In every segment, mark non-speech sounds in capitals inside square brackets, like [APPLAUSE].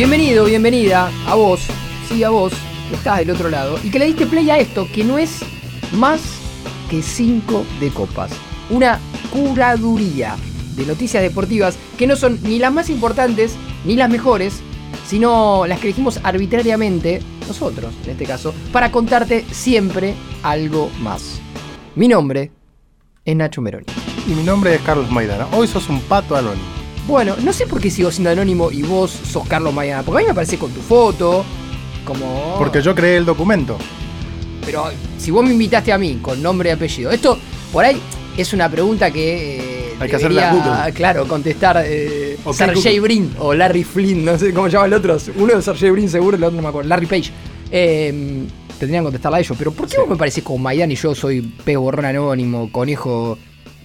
Bienvenido, bienvenida a vos, sí, a vos, que estás del otro lado, y que le diste play a esto, que no es más que 5 de copas. Una curaduría de noticias deportivas que no son ni las más importantes ni las mejores, sino las que elegimos arbitrariamente, nosotros en este caso, para contarte siempre algo más. Mi nombre es Nacho Meroni. Y mi nombre es Carlos Maidana. Hoy sos un pato anónimo. Bueno, no sé por qué sigo siendo anónimo y vos sos Carlos Maidana, porque a mí me parece con tu foto, como... Porque yo creé el documento. Pero si vos me invitaste a mí con nombre y apellido, esto por ahí es una pregunta que... eh, Hay que hacerla a debería, Google. Claro, contestar eh, Ok, Sergey Google. Brin o Larry Flynn, no sé cómo se llama el otro. Uno es Sergey Brin seguro, el otro no me acuerdo. Larry Page. Eh, tendrían que contestarla a ellos. Pero ¿por qué vos me parece como Maidana y yo soy peo borrón anónimo, conejo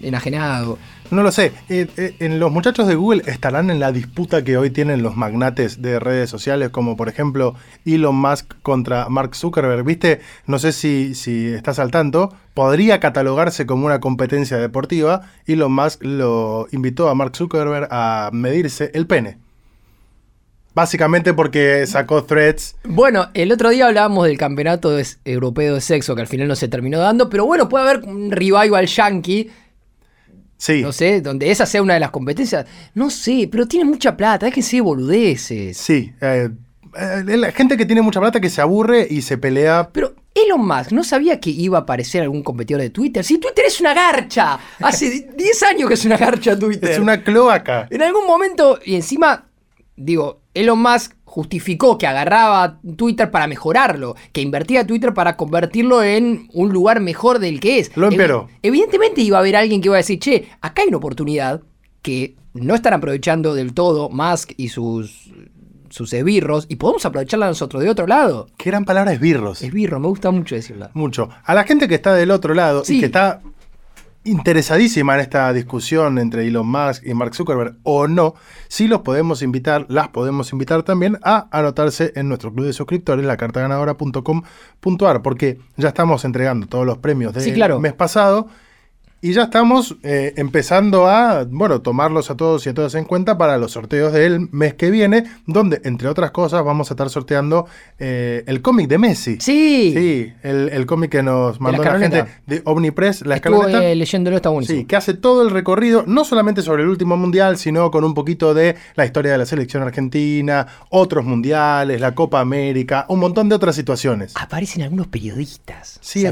enajenado? No lo sé. Eh, eh, en los muchachos de Google estarán en la disputa que hoy tienen los magnates de redes sociales, como por ejemplo Elon Musk contra Mark Zuckerberg. ¿Viste? No sé si, estás al tanto. Podría catalogarse como una competencia deportiva. Elon Musk lo invitó a Mark Zuckerberg a medirse el pene. Básicamente porque sacó threads. Bueno, el otro día hablábamos del campeonato europeo de sexo que al final no se terminó dando, pero bueno, puede haber un revival yankee, Sí. no sé, donde esa sea una de las competencias. No sé, pero tiene mucha plata, déjense de boludeces. Sí. eh, eh, la gente que tiene mucha plata que se aburre y se pelea Pero Elon Musk no sabía que iba a aparecer algún competidor de Twitter. Si Twitter es una garcha, hace 10 años que es una garcha Twitter. Es una cloaca. En algún momento, y encima, digo, Elon Musk justificó que agarraba Twitter para mejorarlo, que invertía Twitter para convertirlo en un lugar mejor del que es. Lo empeoró. Evi- evidentemente iba a haber alguien que iba a decir, che, acá hay una oportunidad que no están aprovechando del todo Musk y sus, sus esbirros, y podemos aprovecharla nosotros de otro lado. Que eran palabras esbirros. Esbirro, me gusta mucho decirla. Mucho. A la gente que está del otro lado Sí. y que está interesadísima en esta discusión entre Elon Musk y Mark Zuckerberg o no, sí los podemos invitar, las podemos invitar también a anotarse en nuestro club de suscriptores, lacartaganadora.com.ar, porque ya estamos entregando todos los premios del Sí, claro. mes pasado. Y ya estamos eh, empezando a, bueno, tomarlos a todos y a todas en cuenta para los sorteos del mes que viene, donde, entre otras cosas, vamos a estar sorteando eh, el cómic de Messi. Sí, Sí, el, el cómic que nos mandó la, gente de Omnipress, la estuvo escaloneta. eh, leyéndolo, está buenísimo. Sí, que hace todo el recorrido, no solamente sobre el último mundial, sino con un poquito de la historia de la selección argentina, otros mundiales, la Copa América, un montón de otras situaciones. Aparecen algunos periodistas Sí.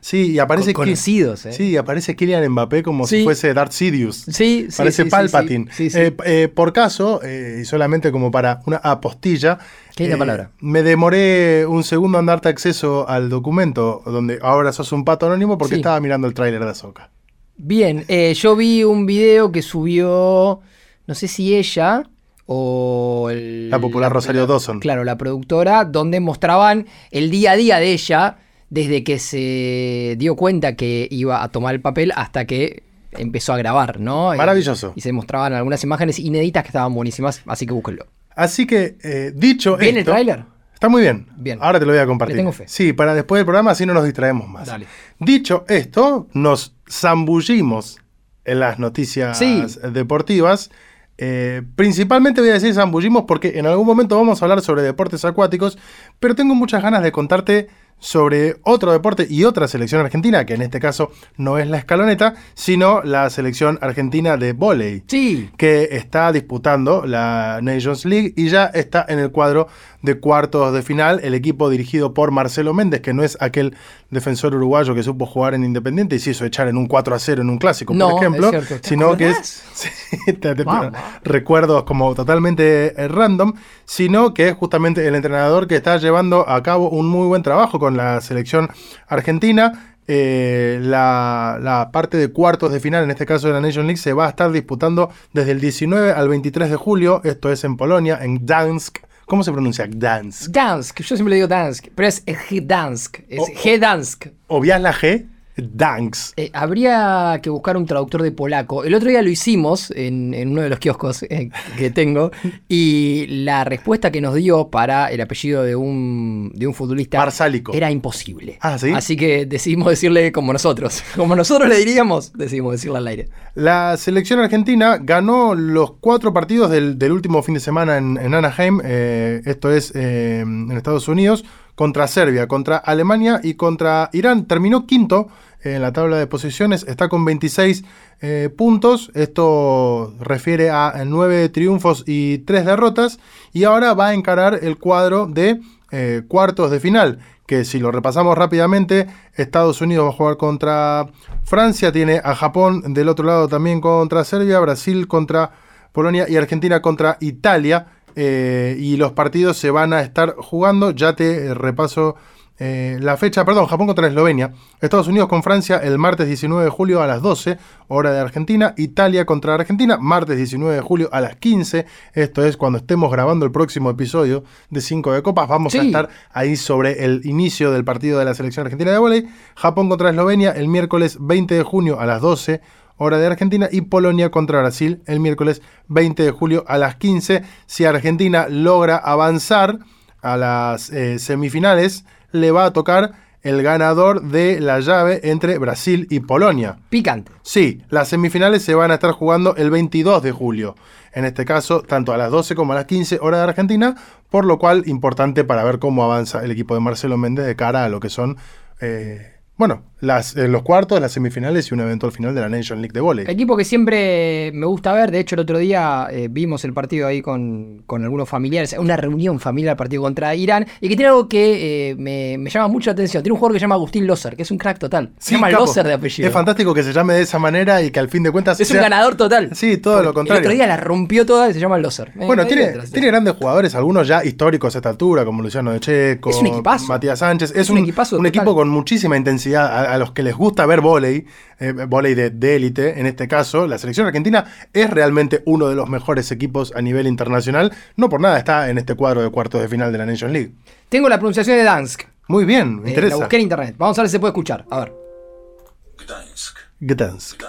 Sí, y aparece conocidos, ¿eh? Sí, aparece Kylian Mbappé como Sí. si fuese Darth Sidious. Sí, sí, Parece sí, Palpatine. sí. Eh, eh, por caso, eh, y solamente como para una apostilla. Qué palabra. Me demoré un segundo en darte acceso al documento donde ahora sos un pato anónimo porque estaba mirando el tráiler de Azoka. Bien, yo vi un video que subió, no sé si ella o el- La popular Rosario Dawson. Claro, la productora, donde mostraban el día a día de ella desde que se dio cuenta que iba a tomar el papel hasta que empezó a grabar, ¿no? Maravilloso. Y, se mostraban algunas imágenes inéditas que estaban buenísimas, así que búsquenlo. Así que, eh, dicho ¿Bien el esto, tráiler? Está muy bien. Bien. Ahora te lo voy a compartir. Le tengo fe. Sí, para después del programa así no nos distraemos más. Dale. Dicho esto, nos zambullimos en las noticias Sí. deportivas. Eh, principalmente voy a decir zambullimos porque en algún momento vamos a hablar sobre deportes acuáticos, pero tengo muchas ganas de contarte sobre otro deporte y otra selección argentina, que en este caso no es la escaloneta, sino la selección argentina de vóley Sí, que está disputando la Nations League y ya está en el cuadro de cuartos de final el equipo dirigido por Marcelo Méndez, que no es aquel defensor uruguayo que supo jugar en Independiente y se hizo echar en un 4 a 0 en un clásico, No, por ejemplo, es cierto. ¿Te sino que es [LAUGHS] Sí, te- te- Vamos. recuerdos como totalmente eh, random, sino que es justamente el entrenador que está llevando a cabo un muy buen trabajo con la selección argentina. Eh, la, la parte de cuartos de final, en este caso de la Nation League, se va a estar disputando desde el 19 al 23 de julio. Esto es en Polonia, en Gdansk. ¿Cómo se pronuncia Gdansk? Dansk, yo siempre le digo Dansk, pero es Gdansk, es Gdansk. ¿Obvias la G? Danks. Eh, habría que buscar un traductor de polaco. El otro día lo hicimos en, en uno de los kioscos eh, que tengo y la respuesta que nos dio para el apellido de un, de un futbolista Marsálico. era imposible. Ah, ¿sí? Así que decidimos decirle como nosotros. [LAUGHS] Como nosotros le diríamos, decidimos decirle al aire. La selección argentina ganó los cuatro partidos del, del último fin de semana en, en Anaheim, eh, esto es en Estados Unidos, contra Serbia, contra Alemania y contra Irán. Terminó quinto en la tabla de posiciones, está con 26 eh, puntos, esto refiere a 9 triunfos y 3 derrotas, y ahora va a encarar el cuadro de eh, cuartos de final que si lo repasamos rápidamente, Estados Unidos va a jugar contra Francia, tiene a Japón del otro lado también contra Serbia, Brasil contra Polonia y Argentina contra Italia. Eh, y los partidos se van a estar jugando, ya te eh, repaso eh, la fecha, perdón, Japón contra Eslovenia, Estados Unidos con Francia el martes 19 de julio a las 12, hora de Argentina, Italia contra Argentina, martes 19 de julio a las 15, esto es cuando estemos grabando el próximo episodio de 5 de Copas, vamos a estar ahí sobre el inicio del partido de la selección argentina de vóley, Japón contra Eslovenia el miércoles 20 de junio a las 12, hora de Argentina, y Polonia contra Brasil el miércoles 20 de julio a las 15. Si Argentina logra avanzar a las eh, semifinales, le va a tocar el ganador de la llave entre Brasil y Polonia. Picante. Sí, las semifinales se van a estar jugando el 22 de julio. En este caso, tanto a las 12 como a las 15 hora de Argentina, por lo cual importante para ver cómo avanza el equipo de Marcelo Méndez de cara a lo que son, eh, bueno, las, eh, los cuartos, las semifinales y un eventual final de la Nation League de volei. Equipo que siempre me gusta ver. De hecho, el otro día eh, vimos el partido ahí con, con algunos familiares. Una reunión familiar, partido contra Irán. Y que tiene algo que eh, me, me llama mucho la atención. Tiene un jugador que se llama Agustín Loser, que es un crack total. Se Sí, llama capo. Loser de apellido. Es fantástico que se llame de esa manera y que al fin de cuentas Es un ganador total. Sí, todo lo El contrario. otro día la rompió toda y se llama Loser. Eh, Bueno, me tiene, tiene grandes jugadores, algunos ya históricos a esta altura, como Luciano de Checo, Es un equipazo. Matías Sánchez. Es, Es un un, equipazo un equipo con muchísima intensidad. A, los que les gusta ver vóley, eh, vóley de, de élite, en este caso, la selección argentina es realmente uno de los mejores equipos a nivel internacional. No por nada está en este cuadro de cuartos de final de la Nation League. Tengo la pronunciación de Dansk. Muy bien, me Eh, interesa. la busqué en internet. Vamos a ver si se puede escuchar. A ver. Gdansk.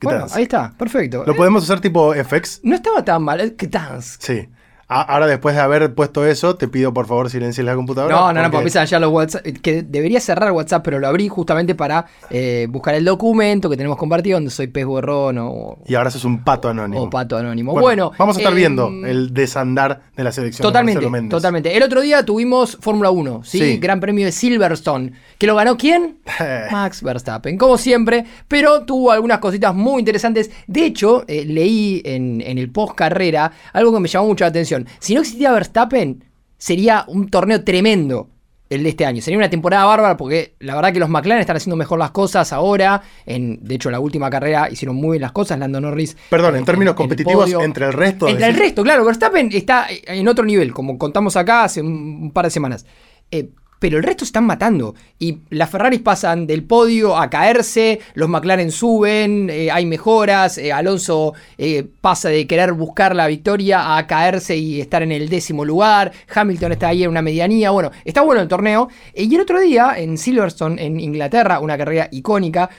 Bueno, Gdansk. ahí está. Perfecto. Lo Eh, podemos usar tipo FX. no estaba tan mal. Gdansk. Sí. Ahora, después de haber puesto eso, te pido por favor silencies la computadora. No, no, no, porque- porque empiezan ya los WhatsApp. Que debería cerrar WhatsApp, pero lo abrí justamente para eh, buscar el documento que tenemos compartido, donde soy pez borrón o, Y ahora sos un pato anónimo. o pato anónimo. Bueno, vamos a estar eh, viendo el desandar de la selección. Totalmente, totalmente. El otro día tuvimos Fórmula 1, ¿sí? Sí. Gran premio de Silverstone. ¿Que lo ganó quién? [LAUGHS] Max Verstappen, como siempre, pero tuvo algunas cositas muy interesantes. De hecho, eh, leí en, en el post carrera algo que me llamó mucho la atención. Si no existía Verstappen, sería un torneo tremendo el de este año. Sería una temporada bárbara porque la verdad que los McLaren están haciendo mejor las cosas ahora. En, de hecho, la última carrera hicieron muy bien las cosas. Lando Norris. Perdón, eh, en términos competitivos, entre el resto. Entre el resto, claro, Verstappen está en otro nivel, como contamos acá hace un, un par de semanas. Eh, pero el resto están matando. Y las Ferraris pasan del podio a caerse, los McLaren suben, eh, hay mejoras, eh, Alonso eh, pasa de querer buscar la victoria a caerse y estar en el décimo lugar, Hamilton está ahí en una medianía, bueno, está bueno el torneo. Y el otro día, en Silverstone, en Inglaterra, una carrera icónica,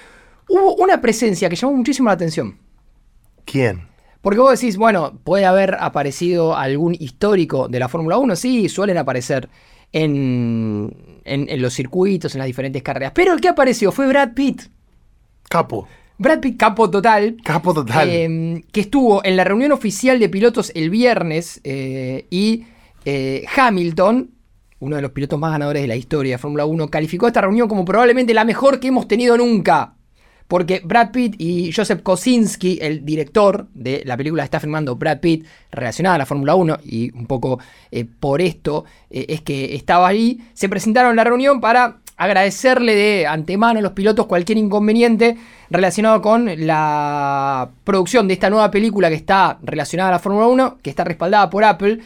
hubo una presencia que llamó muchísimo la atención. ¿Quién? Porque vos decís, bueno, puede haber aparecido algún histórico de la Fórmula 1, sí, suelen aparecer en, en- en los circuitos, en las diferentes carreras. Pero el que apareció fue Brad Pitt. Capo. Brad Pitt, capo total. Capo total. eh, que estuvo en la reunión oficial de pilotos el viernes eh, y eh, Hamilton, uno de los pilotos más ganadores de la historia de Fórmula 1, calificó esta reunión como probablemente la mejor que hemos tenido nunca. Porque Brad Pitt y Joseph Kosinski, el director de la película está filmando Brad Pitt, relacionada a la Fórmula 1, y un poco eh, por esto eh, es que estaba ahí, se presentaron en la reunión para agradecerle de antemano a los pilotos cualquier inconveniente relacionado con la producción de esta nueva película que está relacionada a la Fórmula 1, que está respaldada por Apple.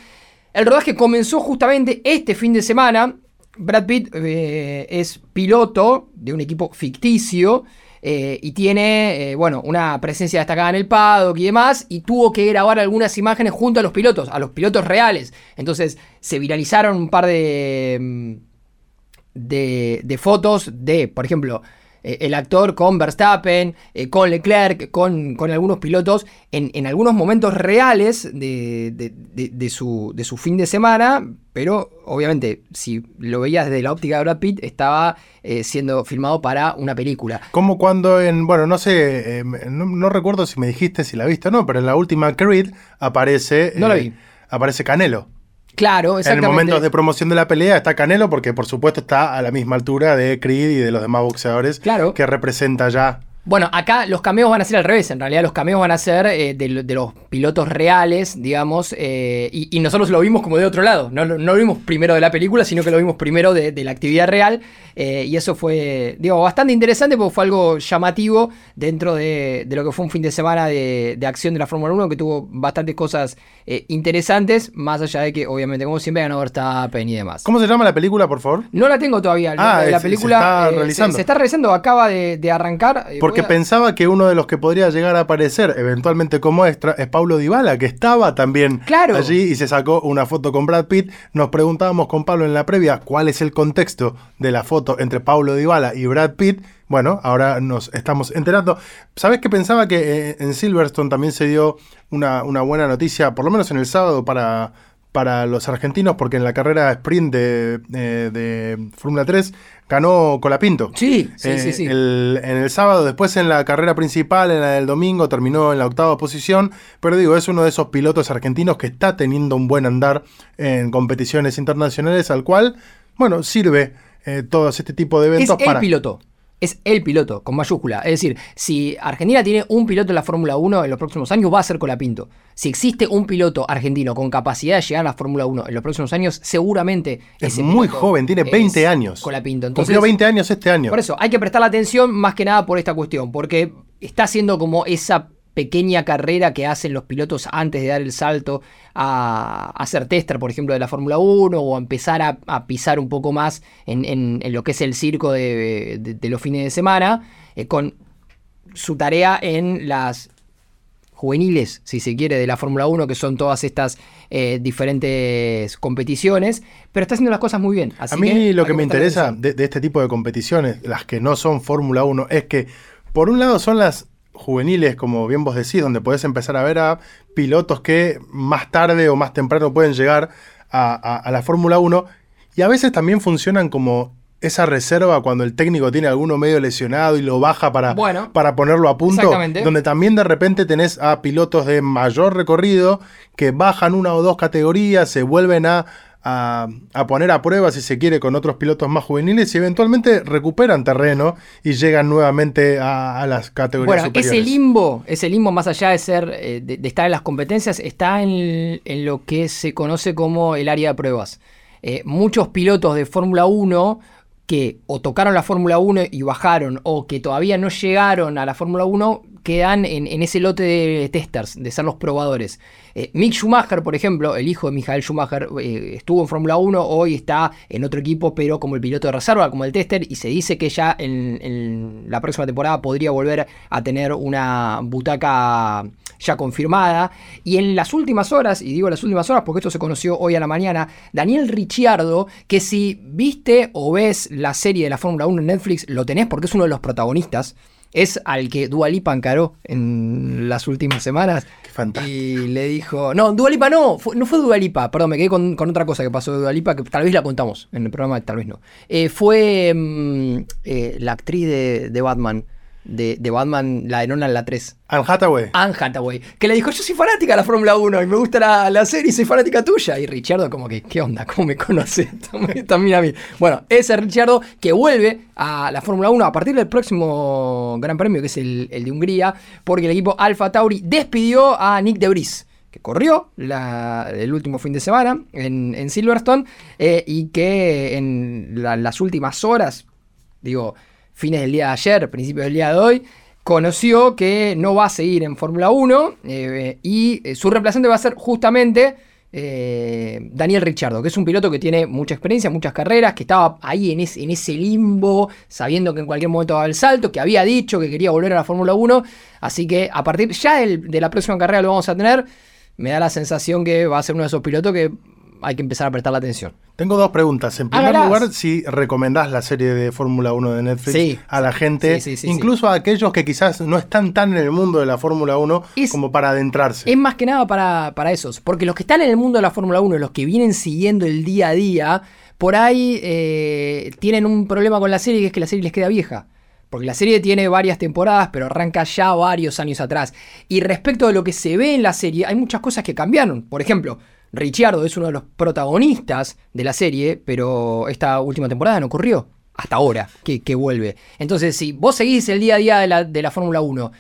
El rodaje comenzó justamente este fin de semana. Brad Pitt eh, es piloto de un equipo ficticio eh, y tiene, eh, bueno, una presencia destacada en el paddock y demás, y tuvo que grabar algunas imágenes junto a los pilotos, a los pilotos reales. Entonces se viralizaron un par de, mm, de, de fotos de, por ejemplo, eh, el actor con Verstappen, eh, con Leclerc, con, con algunos pilotos, en, en algunos momentos reales de, de- de- de su, de su fin de semana, pero obviamente si lo veías desde la óptica de Brad Pitt, estaba eh, siendo filmado para una película. Como cuando en, bueno, no sé, eh, no, no recuerdo si me dijiste si la viste o no, pero en la última Creed aparece. No la vi. Aparece Canelo. Claro, En el exactamente. momento de promoción de la pelea está Canelo, porque por supuesto está a la misma altura de Creed y de los demás boxeadores Claro. que representa ya. Bueno, acá los cameos van a ser al revés. En realidad, los cameos van a ser eh, de, lo- de los pilotos reales, digamos. eh, y, y nosotros lo vimos como de otro lado. No, lo- no lo vimos primero de la película, sino que lo vimos primero de, de la actividad real. eh, y eso fue, digo, bastante interesante porque fue algo llamativo dentro de, de lo que fue un fin de semana de, acción de la Fórmula 1, que tuvo bastantes cosas eh, interesantes, más allá de que, obviamente, como siempre, ganó Verstappen y demás. ¿Cómo se llama la película, por favor? No la tengo todavía. Ah, la es- se película está eh, realizando. se, está realizando, acaba de, de arrancar. eh, Porque a- pensaba que uno de los que podría llegar a aparecer eventualmente como extra es Pablo Dybala, que estaba también Claro. allí y se sacó una foto con Brad Pitt. Nos preguntábamos con Pablo en la previa cuál es el contexto de la foto entre Pablo Dybala y Brad Pitt. Bueno, ahora nos estamos enterando. ¿Sabes que pensaba que eh, en Silverstone también se dio una, una buena noticia, por lo menos en el sábado, para, para los argentinos? Porque en la carrera sprint de, eh, de Fórmula 3 ganó Colapinto. Sí, sí, Eh, sí, sí. el- en el sábado, después en la carrera principal, en la del domingo, terminó en la octava posición. Pero digo, es uno de esos pilotos argentinos que está teniendo un buen andar en competiciones internacionales, al cual, bueno, sirve eh, todo este tipo de Es eventos el para. piloto. Es el piloto, con mayúscula. Es decir, si Argentina tiene un piloto en la Fórmula 1 en los próximos años, va a ser Colapinto. Si existe un piloto argentino con capacidad de llegar a la Fórmula 1 en los próximos años, seguramente Es muy joven, tiene es 20 años. Colapinto. Entonces, Cumplió 20 años este año. Por eso, hay que prestar la atención más que nada por esta cuestión, porque está haciendo como esa pequeña carrera que hacen los pilotos antes de dar el salto a, a ser tester, por ejemplo, de la Fórmula 1 o a empezar a, a pisar un poco más en, en- en lo que es el circo de, de- de los fines de semana, eh, con su tarea en las juveniles, si se quiere, de la Fórmula 1, que son todas estas eh, diferentes competiciones, pero está haciendo las cosas muy bien. Así a mí que lo que me interesa de, de este tipo de competiciones, las que no son Fórmula 1, es que por un lado son las juveniles, como bien vos decís, donde podés empezar a ver a pilotos que más tarde o más temprano pueden llegar a, a- a la Fórmula 1 y a veces también funcionan como esa reserva cuando el técnico tiene alguno medio lesionado y lo baja para, Bueno. para ponerlo a punto, Exactamente. donde también de repente tenés a pilotos de mayor recorrido que bajan una o dos categorías, se vuelven a, a, a poner a prueba, si se quiere, con otros pilotos más juveniles y eventualmente recuperan terreno y llegan nuevamente a, a las categorías Bueno, superiores. ese limbo, ese limbo más allá de ser, eh, de, de estar en las competencias, está en, en lo que se conoce como el área de pruebas. Eh, muchos pilotos de Fórmula 1 que o tocaron la Fórmula 1 y bajaron, o que todavía no llegaron a la Fórmula 1, quedan en, en ese lote de testers, de ser los probadores. Eh, Mick Schumacher, por ejemplo, el hijo de Michael Schumacher, eh, estuvo en Fórmula 1, hoy está en otro equipo, pero como el piloto de reserva, como el tester, y se dice que ya en, la próxima temporada podría volver a tener una butaca ya confirmada. Y en las últimas horas, y digo las últimas horas porque esto se conoció hoy a la mañana, Daniel Ricciardo, que si viste o ves la serie de la Fórmula 1 en Netflix, lo tenés porque es uno de los protagonistas. Es al que Dua Lipa encaró en las últimas semanas. Qué fantástico. Y le dijo. No, Dua Lipa no. fue- no fue Dua Lipa. Perdón, me quedé con, con otra cosa que pasó de Dua Lipa que tal vez la contamos en el programa, tal vez no. Eh, fue mm, eh, la actriz de, de Batman. De, de Batman, la de Nolan, la 3. Anne Hathaway. Anne Hathaway, que le dijo, yo soy fanática de la Fórmula 1 y me gusta la, la serie y soy fanática tuya. Y Richardo como que, ¿qué onda? ¿Cómo me conoce? [LAUGHS] También- a mí. Bueno, ese Richardo que vuelve a la Fórmula 1 a partir del próximo Gran Premio, que es el, el de Hungría, porque el equipo Alfa Tauri despidió a Nick de Vries que corrió la- el último fin de semana en, en Silverstone eh, y que en la- las últimas horas, digo, fines del día de ayer, principios del día de hoy, conoció que no va a seguir en Fórmula 1 eh, y eh, su reemplazante va a ser justamente eh, Daniel Ricciardo, que es un piloto que tiene mucha experiencia, muchas carreras, que estaba ahí en, es- en ese limbo, sabiendo que en cualquier momento daba el salto, que había dicho que quería volver a la Fórmula 1, así que a partir ya de la próxima carrera lo vamos a tener. Me da la sensación que va a ser uno de esos pilotos que hay que empezar a prestar la atención. Tengo dos preguntas. En primer Hágalas. lugar, si recomendás la serie de Fórmula 1 de Netflix Sí. a la gente, Sí, sí, sí, incluso a aquellos que quizás no están tan en el mundo de la Fórmula 1 Es- como para adentrarse. Es más que nada para, para esos, porque los que están en el mundo de la Fórmula 1, los que vienen siguiendo el día a día, por ahí eh, tienen un problema con la serie, que es que la serie les queda vieja. Porque la serie tiene varias temporadas, pero arranca ya varios años atrás. Y respecto de lo que se ve en la serie, hay muchas cosas que cambiaron. Por ejemplo, Ricciardo es uno de los protagonistas de la serie, pero esta última temporada no ocurrió. Hasta ahora que, vuelve. Entonces, si vos seguís el día a día de la, de la Fórmula 1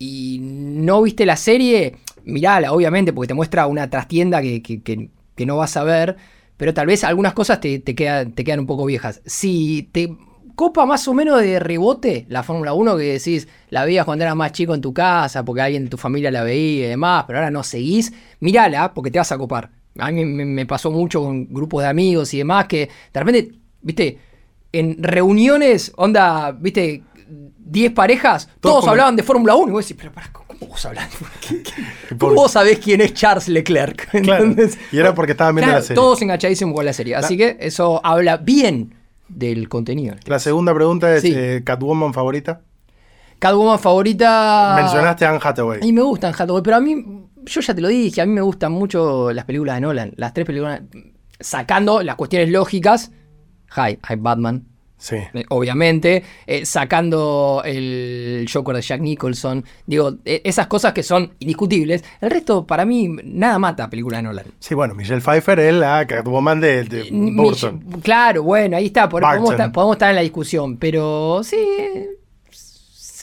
y no viste la serie, mirala, obviamente, porque te muestra una trastienda que, que- no vas a ver, pero tal vez algunas cosas te, te quedan, te quedan un poco viejas. Si te copa más o menos de rebote la Fórmula 1 que decís, la veías cuando eras más chico en tu casa, porque alguien de tu familia la veía y demás, pero ahora no seguís, mirala porque te vas a copar. A mí me, pasó mucho con grupos de amigos y demás que de repente, viste, en reuniones, onda, viste, 10 parejas, Todos hablaban de Fórmula 1 y vos decís, pero pará, ¿cómo vos hablas? [LAUGHS] ¿Qué- qué- Por- ¿Cómo vos sabés quién es Charles Leclerc? [LAUGHS] Y era porque estaban viendo Claro, la serie. Todos enganchadísimos con la serie. Así que eso habla bien del contenido. La segunda pregunta es, Sí. eh, ¿Catwoman favorita? Catwoman favorita. Mencionaste a Anne Hathaway. Mí me gustan Hathaway, pero a mí, yo ya te lo dije, a mí me gustan mucho las películas de Nolan. Las tres películas, sacando las cuestiones lógicas. Hi, hi Batman, Sí. eh, obviamente. eh, sacando el Joker de Jack Nicholson. Digo, eh, esas cosas que son indiscutibles. El resto, para mí, nada mata a película de Nolan. Sí, bueno, Michelle Pfeiffer es la Catwoman de, de Burton. Claro, bueno, ahí está. por- podemos, estar, podemos estar en la discusión, pero sí.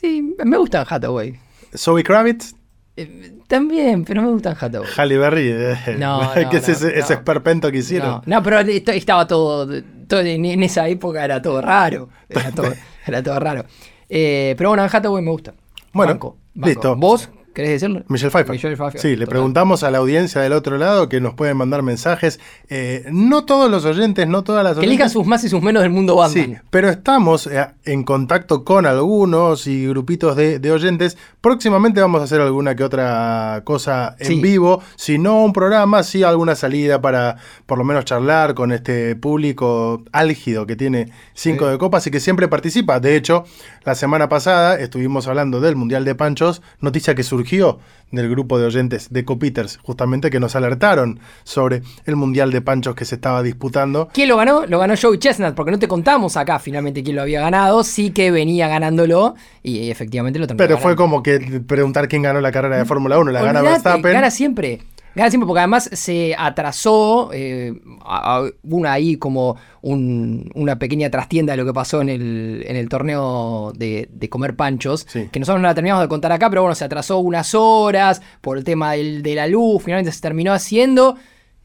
Sí, me gustan Hathaway. Zoe Kravitz, Eh, También, pero me gustan Hathaway. Halle Berry. eh, No, [LAUGHS] que es ese, ese esperpento que hicieron. No, pero esto- estaba todo, todo en, en esa época era todo raro. Era todo, [LAUGHS] era todo raro. Eh, pero bueno, Hathaway me gusta. Bueno, Banco, banco. listo. ¿Vos querés decirlo? Michelle Pfeiffer. Michelle Pfeiffer, Sí, le total. preguntamos a la audiencia del otro lado que nos pueden mandar mensajes. Eh, no todos los oyentes, no todas las Que elijan sus más y sus menos del mundo Batman. Sí, pero estamos eh, en contacto con algunos y grupitos de, de oyentes. Próximamente vamos a hacer alguna que otra cosa en Sí. vivo. Si no un programa, sí alguna salida para por lo menos charlar con este público álgido que tiene cinco Sí. de copas y que siempre participa. De hecho, la semana pasada estuvimos hablando del Mundial de Panchos, noticia que surgió del grupo de oyentes de Copiters, justamente que nos alertaron sobre el Mundial de Panchos que se estaba disputando. ¿Quién lo ganó? Lo ganó Joey Chestnut, porque no te contamos acá finalmente quién lo había ganado. Sí que venía ganándolo y efectivamente lo terminó Pero fue como que preguntar quién ganó la carrera de Fórmula 1. La gana Olvidate, Verstappen. Gana siempre. Gana siempre porque además se atrasó. eh, a- a- una ahí como un- una pequeña trastienda de lo que pasó en el, en el torneo de, de comer panchos. Sí. Que nosotros no la terminamos de contar acá, pero bueno, se atrasó unas horas por el tema del- de la luz. Finalmente se terminó haciendo.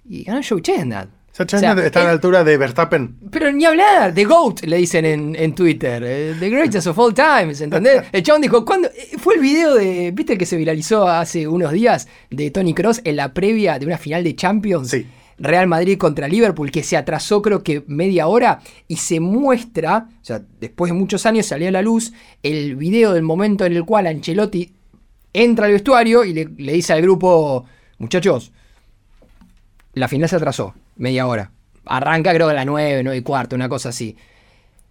Y ganó Joe Chestnut. Sea, está a la altura de Verstappen. pero ni hablar, The GOAT le dicen en, en Twitter, eh, The Greatest of All Times, ¿entendés? [LAUGHS] El chabón dijo, ¿cuándo? eh, Fue el video de, ¿viste el que se viralizó hace unos días de Tony Cross en la previa de una final de Champions? Sí. Real Madrid contra Liverpool, que se atrasó creo que media hora y se muestra, o sea, después de muchos años salió a la luz el video del momento en el cual Ancelotti entra al vestuario y le, le dice al grupo, muchachos, la final se atrasó, media hora. Arranca creo que a las 9, 9 y cuarto, una cosa así.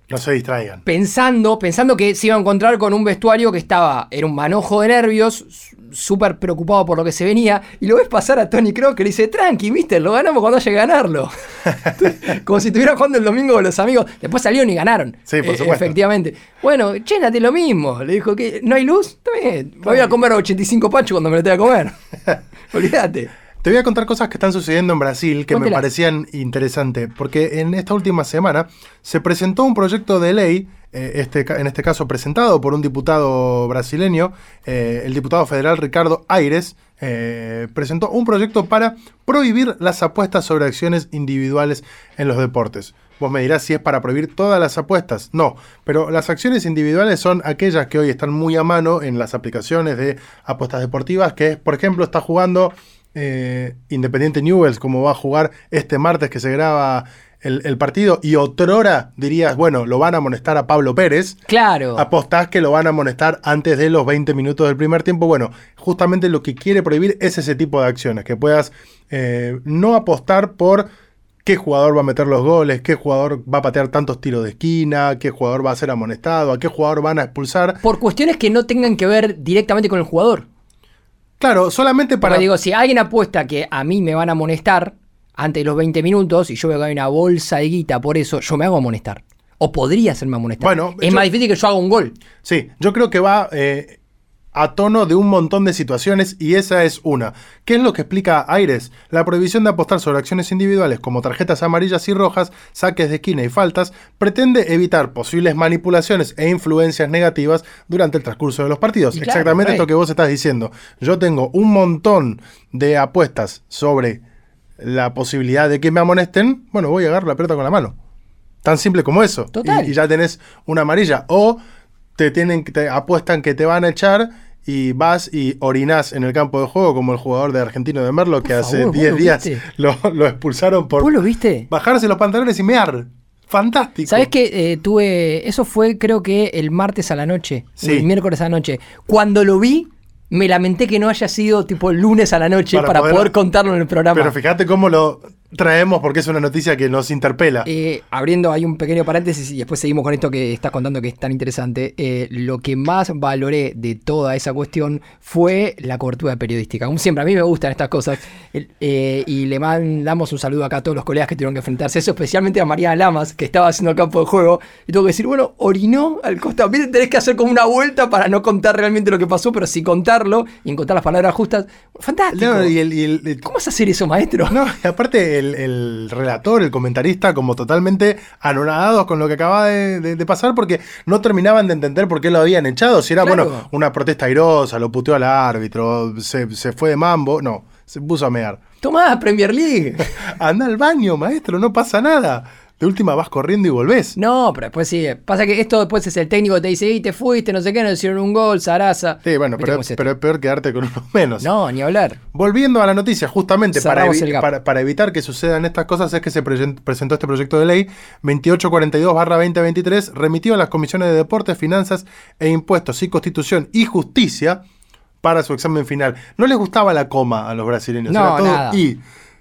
No se distraigan. Pensando, pensando que se iba a encontrar con un vestuario que estaba, era un manojo de nervios, súper preocupado por lo que se venía, y lo ves pasar a Tony Kroos que le dice, tranqui, mister, lo ganamos cuando haya que ganarlo. [LAUGHS] Como si estuviera jugando el domingo con los amigos. Después salieron y ganaron. Sí, por Eh, supuesto. Efectivamente. Bueno, chénate lo mismo. Le dijo que no hay luz, está bien. Voy a comer 85 panchos cuando me lo tenga que comer. [LAUGHS] Olvídate. Te voy a contar cosas que están sucediendo en Brasil que me parecían interesantes, porque en esta última semana se presentó un proyecto de ley, eh, este, en este caso presentado por un diputado brasileño, eh, el diputado federal Ricardo Aires, eh, presentó un proyecto para prohibir las apuestas sobre acciones individuales en los deportes. Vos me dirás si es para prohibir todas las apuestas. No, pero las acciones individuales son aquellas que hoy están muy a mano en las aplicaciones de apuestas deportivas, que es, por ejemplo, está jugando eh, Independiente Newells, como va a jugar este martes que se graba el, el partido, y otrora dirías, bueno, lo van a amonestar a Pablo Pérez. Claro. Apostás que lo van a amonestar antes de los 20 minutos del primer tiempo. Bueno, justamente lo que quiere prohibir es ese tipo de acciones, que puedas eh, no apostar por qué jugador va a meter los goles, qué jugador va a patear tantos tiros de esquina, qué jugador va a ser amonestado, a qué jugador van a expulsar. Por cuestiones que no tengan que ver directamente con el jugador. Claro, solamente para... Porque digo, si alguien apuesta que a mí me van a amonestar antes de los 20 minutos y yo veo que hay una bolsa de guita por eso, yo me hago amonestar. O podría hacerme amonestar. Bueno, es yo- más difícil que yo haga un gol. Sí, yo creo que va eh, a tono de un montón de situaciones y esa es una. ¿Qué es lo que explica Aires? La prohibición de apostar sobre acciones individuales como tarjetas amarillas y rojas, saques de esquina y faltas pretende evitar posibles manipulaciones e influencias negativas durante el transcurso de los partidos. Claro, Exactamente esto que vos estás diciendo. Yo tengo un montón de apuestas sobre la posibilidad de que me amonesten. Bueno, voy a agarrar la pelota con la mano. Tan simple como eso. Total. Y, y ya tenés una amarilla. O te tienen te apuestan que te van a echar y vas y orinás en el campo de juego como el jugador de Argentino de Merlo que Por hace favor, ¿vos 10 lo días lo, lo expulsaron por ¿Vos lo viste? bajarse los pantalones y mear. Fantástico. ¿Sabés que eh, tuve. Eso fue, creo que el martes a la noche. Sí. El miércoles a la noche. Cuando lo vi, me lamenté que no haya sido tipo el lunes a la noche Para para, poder- poder, contarlo en el programa. Pero fíjate cómo lo traemos porque es una noticia que nos interpela. Eh, abriendo ahí un pequeño paréntesis y después seguimos con esto que estás contando que es tan interesante. eh, lo que más valoré de toda esa cuestión fue la cobertura periodística. Como siempre, a mí me gustan estas cosas. Eh, y le mandamos un saludo acá a todos los colegas que tuvieron que enfrentarse a eso, especialmente a María Lamas, que estaba haciendo el campo de juego. Y tengo que decir, bueno, orinó al costado. Viste, tenés que hacer como una vuelta para no contar realmente lo que pasó, pero sí contarlo y encontrar las palabras justas. Fantástico. No, y el- y el- ¿Cómo vas a hacer eso, maestro? No, aparte el, el relator, el comentarista, como totalmente anonadados con lo que acaba de, de- de pasar, porque no terminaban de entender por qué lo habían echado. Si era, Claro. bueno, una protesta airosa, lo puteó al árbitro, se, se fue de mambo. No, se puso a mear. Tomá, Premier League. [LAUGHS] Anda al baño, maestro, no pasa nada. De última vas corriendo y volvés. No, pero después sí. Pasa que esto después es el técnico que te dice, y te fuiste, no sé qué, nos hicieron un gol, Sarasa. Sí, bueno, ¿Viste pero, es esto? pero es peor quedarte con uno [LAUGHS] menos. No, ni hablar. Volviendo a la noticia, justamente para, evi- evitar que sucedan estas cosas, es que se presen- presentó este proyecto de ley 2842-2023, remitido a las comisiones de Deportes, Finanzas e Impuestos y Constitución y Justicia para su examen final. No les gustaba la coma a los brasileños, No, era todo nada. y.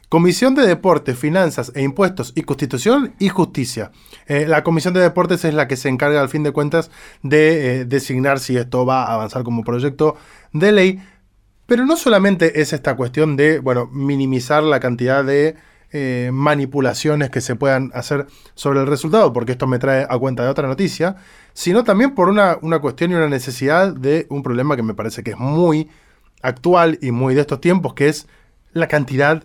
Comisión de Deportes, Finanzas e Impuestos y Constitución y Justicia. Eh, la Comisión de Deportes es la que se encarga, al fin de cuentas, de eh, designar si esto va a avanzar como proyecto de ley. Pero no solamente es esta cuestión de, bueno, minimizar la cantidad de eh, manipulaciones que se puedan hacer sobre el resultado, porque esto me trae a cuenta de otra noticia, sino también por una, una cuestión y una necesidad de un problema que me parece que es muy actual y muy de estos tiempos, que es la cantidad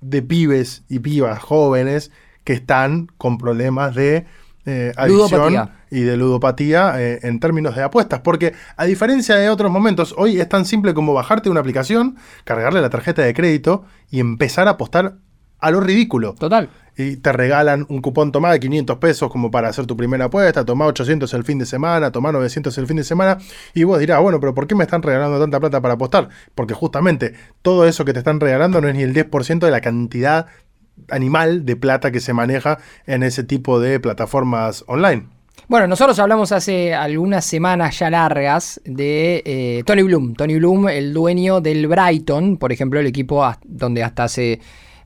de pibes y pibas jóvenes que están con problemas de eh, adicción Ludopatía. y de ludopatía eh, en términos de apuestas. Porque a diferencia de otros momentos, hoy es tan simple como bajarte una aplicación, cargarle la tarjeta de crédito y empezar a apostar a lo ridículo. Total. Y te regalan un cupón tomá de 500 pesos como para hacer tu primera apuesta, tomá 800 el fin de semana, tomá 900 el fin de semana, y vos dirás, bueno, pero ¿por qué me están regalando tanta plata para apostar? Porque justamente todo eso que te están regalando no es ni el 10% de la cantidad animal de plata que se maneja en ese tipo de plataformas online. Bueno, nosotros hablamos hace algunas semanas ya largas de eh, Tony Bloom. Tony Bloom, el dueño del Brighton, por ejemplo, el equipo donde hasta hace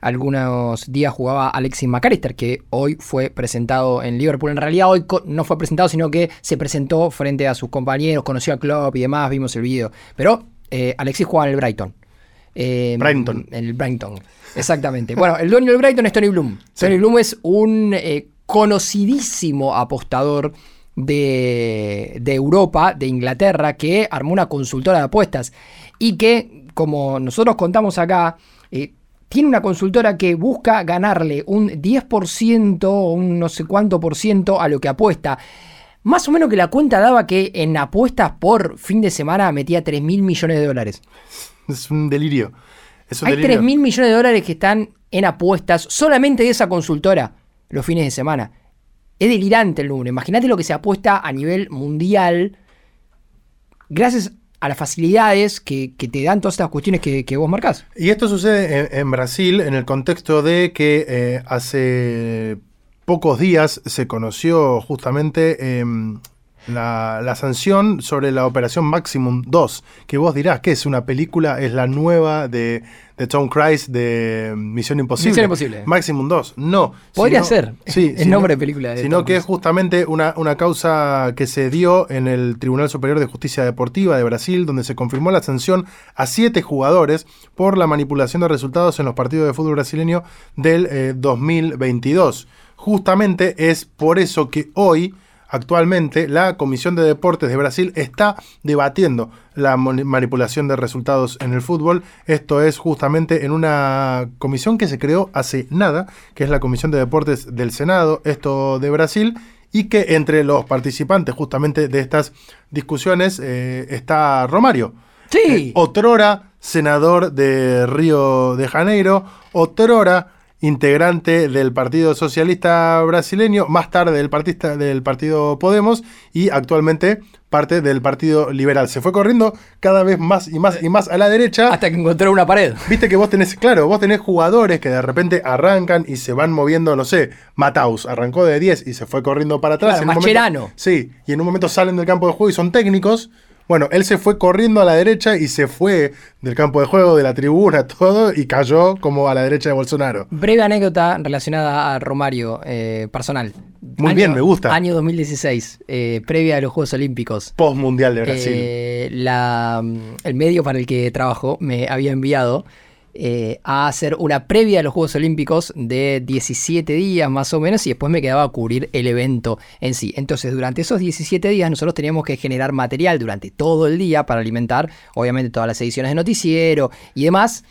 algunos días jugaba Alexis McAllister, que hoy fue presentado en Liverpool. En realidad hoy no fue presentado, sino que se presentó frente a sus compañeros, conoció a Klopp y demás, vimos el video. Pero eh, Alexis jugaba en el Brighton. Eh, Brighton. En el Brighton, exactamente. [LAUGHS] bueno, el dueño del Brighton es Tony Bloom. Sí. Tony Bloom es un eh, conocidísimo apostador de, de Europa, de Inglaterra, que armó una consultora de apuestas y que, como nosotros contamos acá, eh, tiene una consultora que busca ganarle un 10% o un no sé cuánto por ciento a lo que apuesta. Más o menos que la cuenta daba que en apuestas por fin de semana metía 3 mil millones de dólares. Es un delirio. Es un Hay delirio. 3 mil millones de dólares que están en apuestas solamente de esa consultora los fines de semana. Es delirante el número. Imagínate lo que se apuesta a nivel mundial gracias a las facilidades que, que te dan todas estas cuestiones que, que vos marcás. Y esto sucede en, Brasil en el contexto de que eh, hace pocos días se conoció justamente em, la, la sanción sobre la operación Maximum 2, que vos dirás que es una película, es la nueva de, de Tom Cruise de Misión Imposible. Misión Imposible. Maximum 2, no. Podría sino- ser sí, el sino- nombre de película de Sino Tom que es justamente una, una causa que se dio en el Tribunal Superior de Justicia Deportiva de Brasil, donde se confirmó la sanción a siete jugadores por la manipulación de resultados en los partidos de fútbol brasileño del eh, 2022. Justamente es por eso que hoy, actualmente, la Comisión de Deportes de Brasil está debatiendo la manipulación de resultados en el fútbol. Esto es justamente en una comisión que se creó hace nada, que es la Comisión de Deportes del Senado, esto de Brasil, y que entre los participantes justamente de estas discusiones eh, está Romario. Sí. Eh, otrora senador de Río de Janeiro, otrora integrante del Partido Socialista Brasileño, más tarde del, partista, del Partido Podemos y actualmente parte del Partido Liberal. Se fue corriendo cada vez más y más y más a la derecha. Hasta que encontró una pared. Viste que vos tenés, claro, vos tenés jugadores que de repente arrancan y se van moviendo, no sé, Mataus arrancó de 10 y se fue corriendo para atrás. Claro, en un momento- Mascherano. sí, y en un momento salen del campo de juego y son técnicos. Bueno, él se fue corriendo a la derecha y se fue del campo de juego, de la tribuna, [LAUGHS] todo, y cayó como a la derecha de Bolsonaro. Breve anécdota relacionada a Romario, eh, personal. Muy bien, me gusta. Año 2016, eh, previa a los Juegos Olímpicos. Post Mundial de Brasil. Eh, la, el medio para el que trabajo me había enviado eh, a hacer una previa a los Juegos Olímpicos de 17 días más o menos y después me quedaba a cubrir el evento en sí. Entonces durante esos 17 días nosotros teníamos que generar material durante todo el día para alimentar obviamente todas las ediciones de noticiero y demás.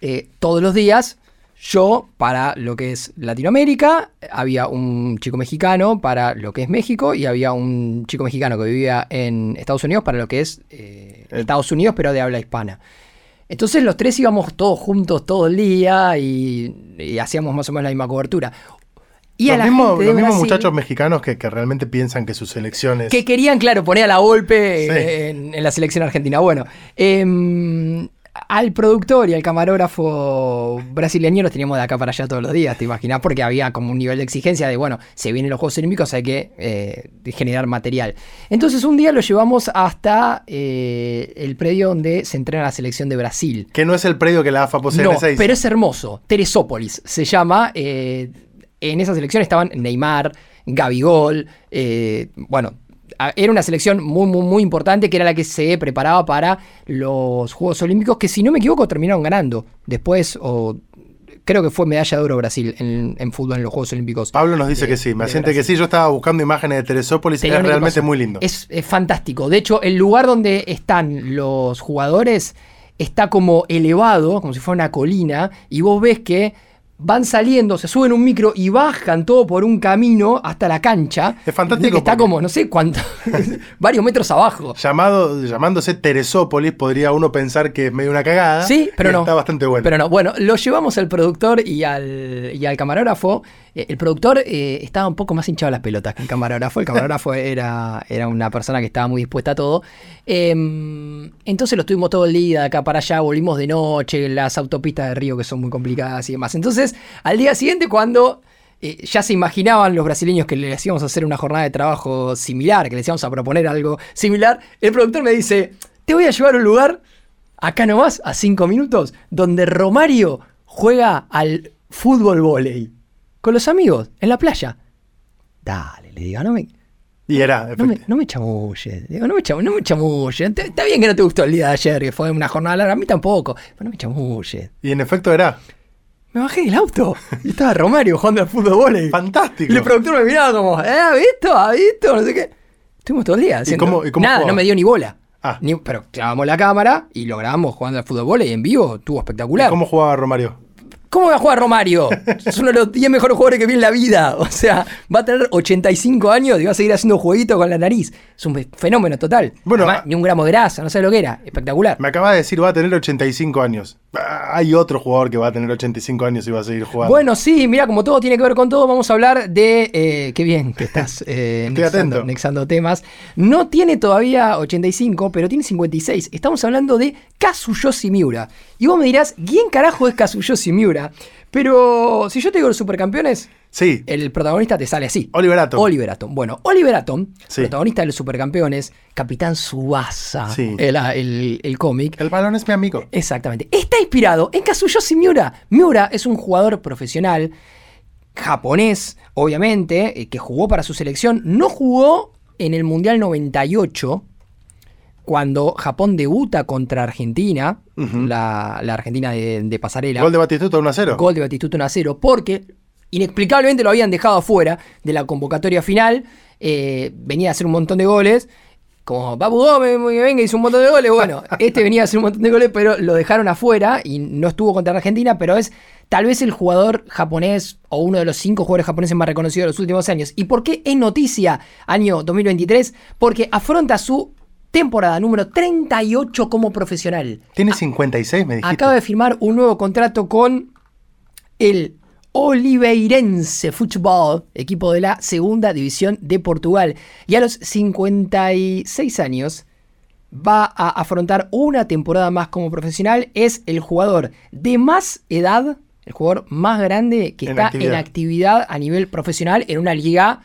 Eh, todos los días yo, para lo que es Latinoamérica, había un chico mexicano para lo que es México y había un chico mexicano que vivía en Estados Unidos para lo que es eh, Estados Unidos, pero de habla hispana. Entonces los tres íbamos todos juntos todo el día y, y hacíamos más o menos la misma cobertura. Y los mismos, los muchachos mexicanos que, que realmente piensan que sus elecciones... que querían, claro, poner a la golpe Sí. en, en la selección argentina. Bueno, em, al productor y al camarógrafo brasileño los teníamos de acá para allá todos los días, te imaginas, porque había como un nivel de exigencia de, bueno, se vienen los Juegos Olímpicos, hay que eh, generar material. Entonces un día lo llevamos hasta eh, el predio donde se entrena la selección de Brasil. Que no es el predio que la AFA posee No, en pero es hermoso. Teresópolis se llama. eh, en esa selección estaban Neymar, Gabigol, eh, bueno. A- Era una selección muy, muy, muy importante que era la que se preparaba para los Juegos Olímpicos, que si no me equivoco terminaron ganando. Después, o creo que fue medalla de oro Brasil en, en fútbol en los Juegos Olímpicos. Pablo nos dice de- que sí, me de asiente que sí. Yo estaba buscando imágenes de Teresópolis, Tenía es realmente muy lindo. Es, es fantástico. De hecho, el lugar donde están los jugadores está como elevado, como si fuera una colina, y vos ves que van saliendo, se suben un micro y bajan todo por un camino hasta la cancha. Es fantástico que está como, no sé cuánto, [LAUGHS] [LAUGHS] varios metros abajo. Llamado, llamándose Teresópolis, podría uno pensar que es medio una cagada. Sí, pero no. Está bastante bueno. Pero no, bueno, lo llevamos al productor y al, y al camarógrafo. Eh, El productor eh, estaba un poco más hinchado las pelotas que el camarógrafo. El camarógrafo [LAUGHS] era, era una persona que estaba muy dispuesta a todo. Em, entonces lo estuvimos todo el día de acá para allá, volvimos de noche, las autopistas de Río que son muy complicadas y demás. Entonces, al día siguiente, cuando eh, ya se imaginaban los brasileños que les íbamos a hacer una jornada de trabajo similar, que les íbamos a proponer algo similar, el productor me dice, te voy a llevar a un lugar acá nomás, a cinco minutos, donde Romario juega al fútbol volei con los amigos en la playa. Dale, le digo, no me, y era, no me, no me chamulles, digo, no me chamulles, no me chamulles. Está bien que no te gustó el día de ayer, que fue una jornada larga, a mí tampoco, pero no me chamulles. y en efecto era Me bajé del auto y estaba Romario jugando al fútbol volei. fantástico. Y el productor me miraba como, ¿eh? ¿Has visto? ¿Has visto? No sé qué. Estuvimos todo el día haciendo. cómo- y cómo Nada, jugaba? no me dio ni bola. Ah. Ni- pero clavamos la cámara y lo grabamos jugando al fútbol volei en vivo. Estuvo espectacular. ¿Cómo jugaba Romario? ¿Cómo va a jugar Romario? Es uno de los 10 mejores jugadores que vi en la vida. O sea, va a tener 85 años y va a seguir haciendo jueguito con la nariz. Es un fenómeno total. Bueno, Además, ni un gramo de grasa, no sé lo que era. Espectacular. Me acaba de decir, va a tener 85 años. Ah, Hay otro jugador que va a tener 85 años y va a seguir jugando. Bueno, sí, mira, como todo tiene que ver con todo, vamos a hablar de. eh, qué bien que estás eh, [LAUGHS] nexando, atento. nexando temas. No tiene todavía 85, pero tiene 56. Estamos hablando de Kazuyoshi Miura. Y vos me dirás, ¿quién carajo es Kazuyoshi Miura? Pero si yo te digo los supercampeones, Sí. El protagonista te sale así. Oliver Atom. Oliver Atom. Bueno, Oliver Atom, Sí. protagonista de los Supercampeones, Capitán Subasa, Sí. el, el- el cómic. El balón es mi amigo. Exactamente. Está inspirado en Kazuyoshi Miura. Miura es un jugador profesional japonés, obviamente, eh, que jugó para su selección. No jugó en el Mundial 98, cuando Japón debuta contra Argentina, la, la Argentina de, de pasarela. Gol de Batistuta 1 a 0. Gol de Batistuta 1 a 0, porque inexplicablemente lo habían dejado afuera de la convocatoria final. eh, venía a hacer un montón de goles. Como Papu Gómez, venga, hizo un montón de goles. Bueno, [LAUGHS] este venía a hacer un montón de goles, pero lo dejaron afuera y no estuvo contra Argentina, pero es tal vez el jugador japonés o uno de los cinco jugadores japoneses más reconocidos de los últimos años. ¿Y por qué es noticia año 2023? Porque afronta su temporada número 38 como profesional. Tiene 56, me dijiste. Acaba de firmar un nuevo contrato con el Oliveirense Football, equipo de la segunda división de Portugal. Y a los 56 años va a afrontar una temporada más como profesional. Es el jugador de más edad, el jugador más grande que En está actividad. en actividad a nivel profesional en una liga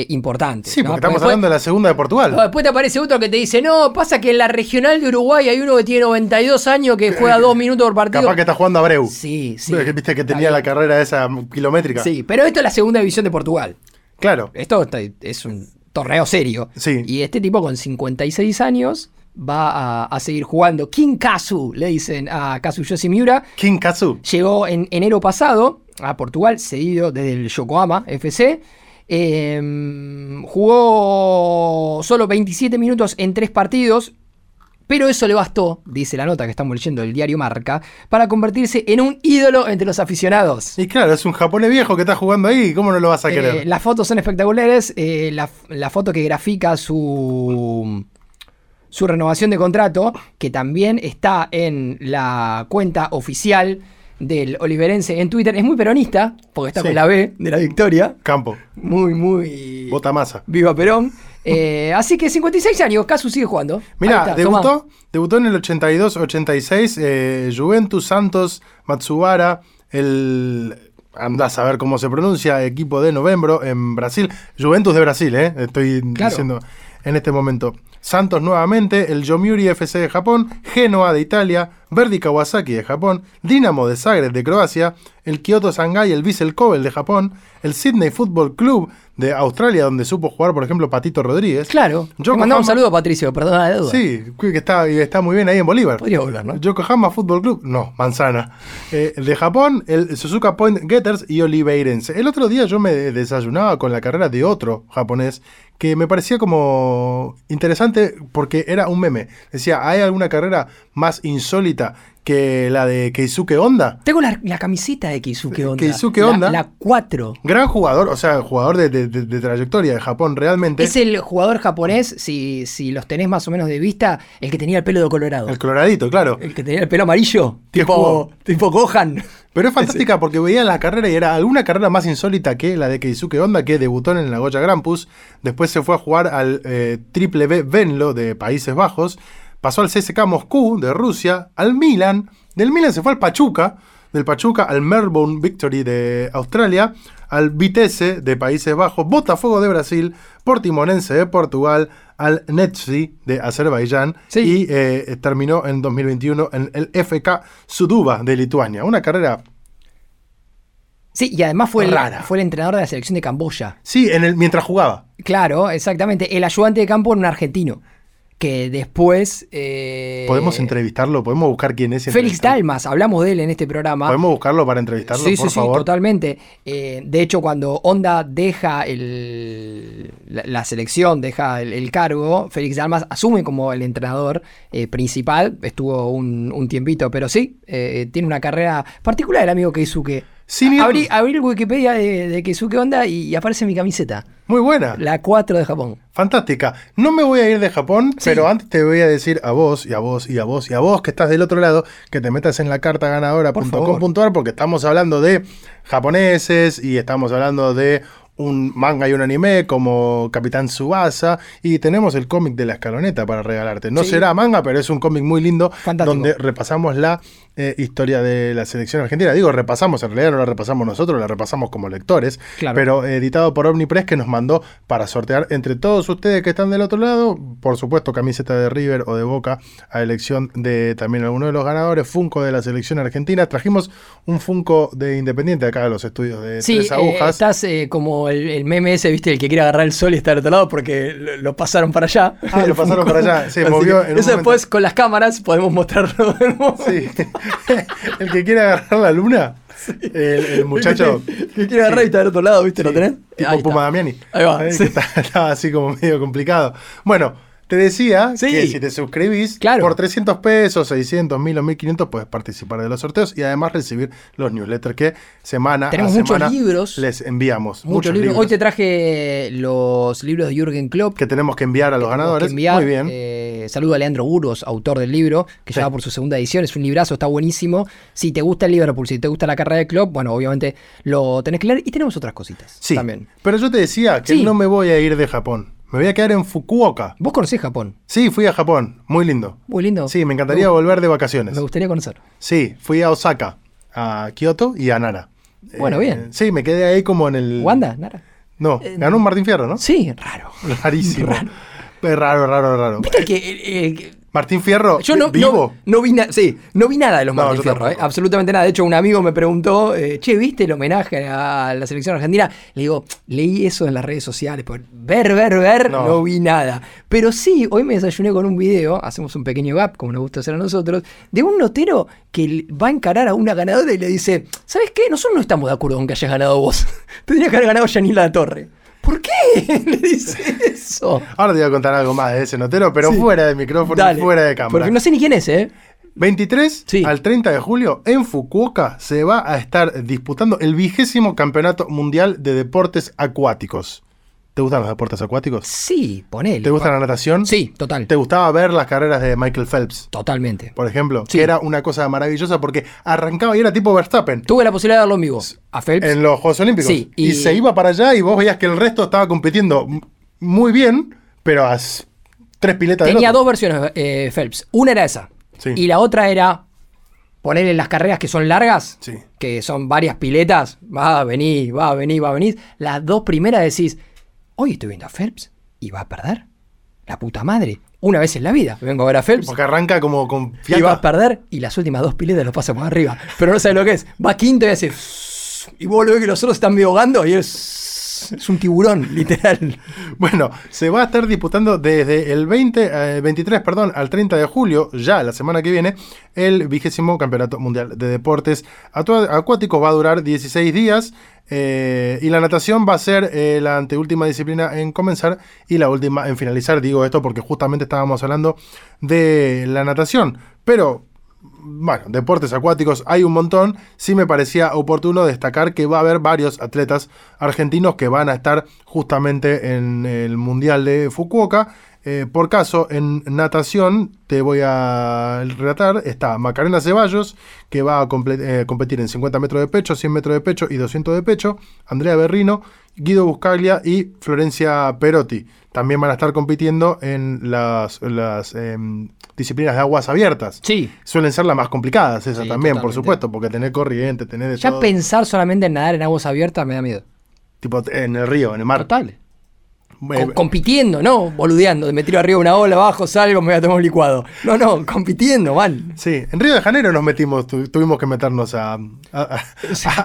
eh, importante. Sí, ¿no? porque estamos después- hablando de la segunda de Portugal. después te aparece otro que te dice, no, pasa que en la regional de Uruguay hay uno que tiene 92 años que juega [LAUGHS] dos minutos por partido. Capaz que está jugando Abreu. Sí, sí. [LAUGHS] Viste que tenía la carrera esa kilométrica. Sí, pero esto es la segunda división de Portugal. Claro. Esto está- es un torneo serio. Sí. Y este tipo con 56 años va a, a seguir jugando. King Kazu, le dicen a Kazuyoshi Miura. King Kazu. Llegó en enero pasado a Portugal, cedido desde el Yokohama FC. Eh, jugó solo 27 minutos en tres partidos, pero eso le bastó, dice la nota que estamos leyendo del diario Marca, para convertirse en un ídolo entre los aficionados. Y claro, es un japonés viejo que está jugando ahí. ¿Cómo no lo vas a Eh, querer? las fotos son espectaculares. eh, la, la foto que grafica su, su renovación de contrato, que también está en la cuenta oficial del Oliverense en Twitter, es muy peronista, porque está Sí. con la B de la victoria. Campo. Muy, muy. Bota masa. Viva Perón. Eh, [LAUGHS] así que 56 años, Casu sigue jugando. Mira, debutó, tomá. debutó en el 82-86, eh, Juventus Santos Matsubara, el andás a ver cómo se pronuncia, equipo de Novembro en Brasil. Juventus de Brasil, eh, estoy Claro. diciendo en este momento. Santos nuevamente, el Yomiuri FC de Japón, Genoa de Italia, Verdi Kawasaki de Japón, Dinamo de Zagreb de Croacia, el Kyoto Shanghai, el Vissel Kobe de Japón, el Sydney Football Club de Australia, donde supo jugar, por ejemplo, Patito Rodríguez. Claro. Yokohama- mandamos un saludo a Patricio, perdona la duda. Sí, que está, muy bien ahí en Bolívar. Podría volver, ¿no? Yokohama Football Club, no, Manzana. Eh, de Japón, el Suzuka Point Getters y Oliveirense. El otro día yo me desayunaba con la carrera de otro japonés que me parecía como interesante porque era un meme. Decía, ¿hay alguna carrera más insólita que la de Keisuke Honda? Tengo la, la camiseta de Keisuke Honda. Keisuke Honda. La 4. Gran jugador, o sea, jugador de, de- de- de trayectoria de Japón realmente. Es el jugador japonés, si, si los tenés más o menos de vista, el que tenía el pelo de colorado. El coloradito, claro. El que tenía el pelo amarillo. Tipo, tipo Gohan. Pero es fantástica porque veía la carrera y era alguna carrera más insólita que la de Keisuke Honda, que debutó en el Nagoya Grampus. Después se fue a jugar al eh, Triple B Venlo de Países Bajos. Pasó al CSK Moscú de Rusia, al Milan. Del Milan se fue al Pachuca. Del Pachuca al Melbourne Victory de Australia. Al Vitesse de Países Bajos. Botafogo de Brasil. Portimonense de Portugal. Al Netsi de Azerbaiyán. Sí. Y eh, terminó en 2021 en el FK Suduba de Lituania. Una carrera Sí, y además fue el, Rara. fue el entrenador de la selección de Camboya. Sí, en el, mientras jugaba. Claro, exactamente. El ayudante de campo era un argentino. Que después. eh, ¿Podemos entrevistarlo? ¿Podemos buscar quién es? Félix? Dalmas, hablamos de él en este programa. ¿Podemos buscarlo para entrevistarlo, Sí, por sí, sí, favor? totalmente. Eh, de hecho, cuando Honda deja el, la, la selección, deja el, el cargo, Félix Dalmas asume como el entrenador eh, principal. Estuvo un, un tiempito, pero sí, tiene una carrera particular el amigo Keisuke. Sin ir- Abrí, abrí el Wikipedia de, de Keisuke Honda y, aparece mi camiseta. Muy buena. La 4 de Japón. Fantástica. No me voy a ir de Japón, Sí. pero antes te voy a decir a vos y a vos y a vos y a vos que estás del otro lado que te metas en la carta Por ganadora.com.ar porque estamos hablando de japoneses y estamos hablando de un manga y un anime como Capitán Subasa y tenemos el cómic de la escaloneta para regalarte. No Sí. será manga, pero es un cómic muy lindo Fantástico. donde repasamos la eh, historia de la selección argentina. Digo, repasamos, en realidad no la repasamos nosotros, la repasamos como lectores, Claro. pero editado por Omnipress que nos mandó para sortear entre todos ustedes que están del otro lado, por supuesto camiseta de River o de Boca a elección de también alguno de los ganadores, Funko de la selección argentina. Trajimos un Funko de Independiente acá de los estudios de Sí, Tres eh, Agujas. estás eh, como el, el meme ese, viste, el que quiere agarrar el sol y está al otro lado porque lo, lo pasaron para allá. Ah, lo [LAUGHS] El pasaron para allá, se Así movió que en un Eso después con las cámaras podemos mostrarlo. de nuevo. Sí. [LAUGHS] el que quiere agarrar la luna, el, el muchacho que, que quiere agarrar y está del otro lado, viste, ¿lo tenés? tipo Ahí. Puma Damiani. Ahí va, Eh, sí. está- [LAUGHS] estaba así como medio complicado. Bueno, te decía Sí. que si te suscribís, Claro. por 300 pesos, 600, 1000 o 1500 puedes participar de los sorteos y además recibir los newsletters que semana Tenemos a muchos semana libros. les enviamos. Muchos libros. Hoy te traje los libros de Jürgen Klopp. que tenemos que enviar a los ganadores. enviar. Muy bien. Eh, saludo a Leandro Burgos, autor del libro, que Sí. ya va por su segunda edición. Es un librazo, está buenísimo. Si te gusta el Liverpool, si te gusta la carrera de Klopp, bueno, obviamente lo tenés que leer. Y tenemos otras cositas sí. también. Pero yo te decía que Sí. no me voy a ir de Japón. Me voy a quedar en Fukuoka. Vos conocés Japón. Sí, fui a Japón. Muy lindo. Muy lindo. Sí, me encantaría Me- volver de vacaciones. Me gustaría conocer. Sí, fui a Osaka, a Kioto y a Nara. Bueno, Eh, bien. Sí, me quedé ahí como en el. ¿Wanda? Nara. No, ganó un Martín Fierro, ¿no? Sí, raro. Rarísimo. [LAUGHS] Raro. Raro, raro, raro. ¿Viste que, eh, eh, que- Martín Fierro, Yo no, vivo. no, no vi nada, sí, no vi nada de los No, Martín Fierro, eh, absolutamente nada. De hecho, un amigo me preguntó, eh, che, ¿viste el homenaje a la selección argentina? Le digo, leí eso en las redes sociales, por ver, ver, ver, no. Vi nada. Pero sí, hoy me desayuné con un video, hacemos un pequeño gap, como nos gusta hacer a nosotros, de un notero que va a encarar a una ganadora y le dice, ¿sabes qué? Nosotros no estamos de acuerdo con que hayas ganado vos. [LAUGHS] Tendría que haber ganado Yanila La Torre. ¿Por qué? [LAUGHS] Le dice eso. Ahora te voy a contar algo más de ese notero, pero Sí. fuera de micrófono, Dale, fuera de cámara. Porque no sé ni quién es, ¿eh? 23 Sí. al 30 de julio en Fukuoka se va a estar disputando el vigésimo campeonato mundial de deportes acuáticos. ¿Te gustan los deportes acuáticos? Sí, ponele. ¿Te gusta la natación? Sí, total. ¿Te gustaba ver las carreras de Michael Phelps? Totalmente. Por ejemplo, Sí. que era una cosa maravillosa porque arrancaba y era tipo Verstappen. Tuve la posibilidad de verlo en vivo. A Phelps. en los Juegos Olímpicos. Sí, y... y- se iba para allá y vos veías que el resto estaba compitiendo muy bien, pero a tres piletas Tenía otro. dos versiones eh, Phelps. Una era esa. Sí. Y la otra era ponerle las carreras que son largas, Sí. que son varias piletas. Va a venir, va a venir, va a venir. Las dos primeras decís, hoy estoy viendo a Phelps y va a perder. La puta madre. Una vez en la vida. Vengo a ver a Phelps. Porque arranca como con Y va a perder y las últimas dos piletas lo pasa por arriba. Pero no sabe lo que es. Va quinto y hace. Y vos lo ves que los otros están medio ahogando y es. Es un tiburón, literal. [LAUGHS] Bueno, se va a estar disputando desde el 20, eh, 23 perdón, al 30 de julio, ya la semana que viene, el vigésimo Campeonato Mundial de Deportes Acuáticos. Va a durar 16 días eh, y la natación va a ser eh, la anteúltima disciplina en comenzar y la última en finalizar. Digo esto porque justamente estábamos hablando de la natación, pero bueno, deportes acuáticos hay un montón. Sí me parecía oportuno destacar que va a haber varios atletas argentinos que van a estar justamente en el Mundial de Fukuoka. Eh, por caso, en natación, te voy a relatar, está Macarena Ceballos, que va a eh, competir en 50 metros de pecho, 100 metros de pecho y 200 de pecho, Andrea Berrino, Guido Buscaglia y Florencia Perotti. También van a estar compitiendo en las, las, em, disciplinas de aguas abiertas. Sí. Suelen ser las más complicadas, esas Sí, también, por supuesto, porque tener corriente, tener de Ya todo. pensar solamente en nadar en aguas abiertas me da miedo. Tipo en el río, en el mar. Total. Eh, Co- compitiendo, no boludeando. Me tiro arriba una ola, abajo, salgo, me voy a tomar un licuado. No, no, compitiendo, mal. Sí, en Río de Janeiro nos metimos, tu- tuvimos que meternos a, a-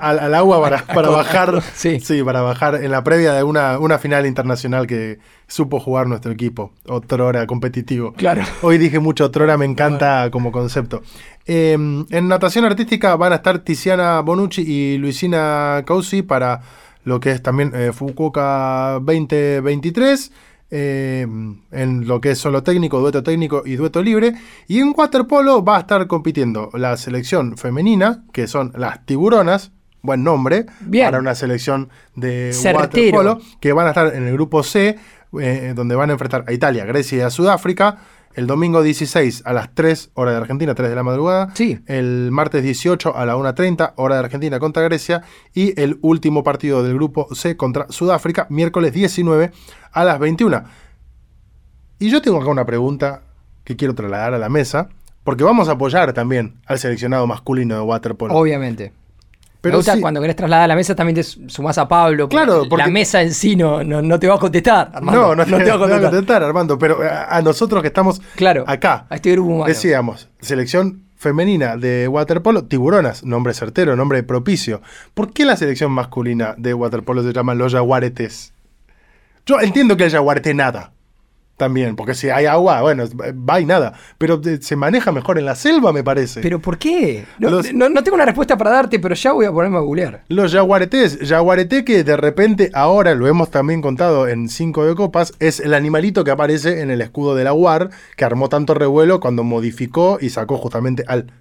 al, agua para, [LAUGHS] para bajar. sí. para bajar en la previa de una, una final internacional que supo jugar nuestro equipo. Otrora competitivo. Claro. Hoy dije mucho Otrora, me encanta como concepto. Eh, en natación artística van a estar Tiziana Bonucci y Luisina Causi para lo que es también eh, Fukuoka 2023. eh, en lo que es solo técnico, dueto técnico y dueto libre. Y en waterpolo va a estar compitiendo la selección femenina, que son las tiburonas, buen nombre, Bien. para una selección de waterpolo, que van a estar en el grupo C, eh, donde van a enfrentar a Italia, Grecia y a Sudáfrica. El domingo 16 a las 3 hora de Argentina, 3 de la madrugada. Sí. El martes 18 a la 1.30 hora de Argentina contra Grecia. Y el último partido del grupo C contra Sudáfrica, miércoles 19 a las 21. Y yo tengo acá una pregunta que quiero trasladar a la mesa, porque vamos a apoyar también al seleccionado masculino de waterpolo. Obviamente. Pero Me gusta sí- cuando querés trasladar a la mesa también te sumás a Pablo. Claro, porque- La mesa en sí no, no, no te va a contestar, Armando. No, no, te, te va a no contestar. contestar, Armando, pero a, a nosotros que estamos Claro, acá, a este grupo humano. decíamos, selección femenina de waterpolo, tiburonas, nombre certero, nombre propicio. ¿Por qué la selección masculina de waterpolo se llama los jaguaretes? Yo entiendo que el jaguarete nada, también, porque si hay agua, bueno, va y nada, pero eh, se maneja mejor en la selva, me parece. ¿Pero por qué? No, Los- no- no tengo una respuesta para darte, pero ya voy a ponerme a googlear. Los jaguaretés, jaguarete que de repente ahora lo hemos también contado en 5 de copas, es el animalito que aparece en el escudo de la UAR, que armó tanto revuelo cuando modificó y sacó justamente al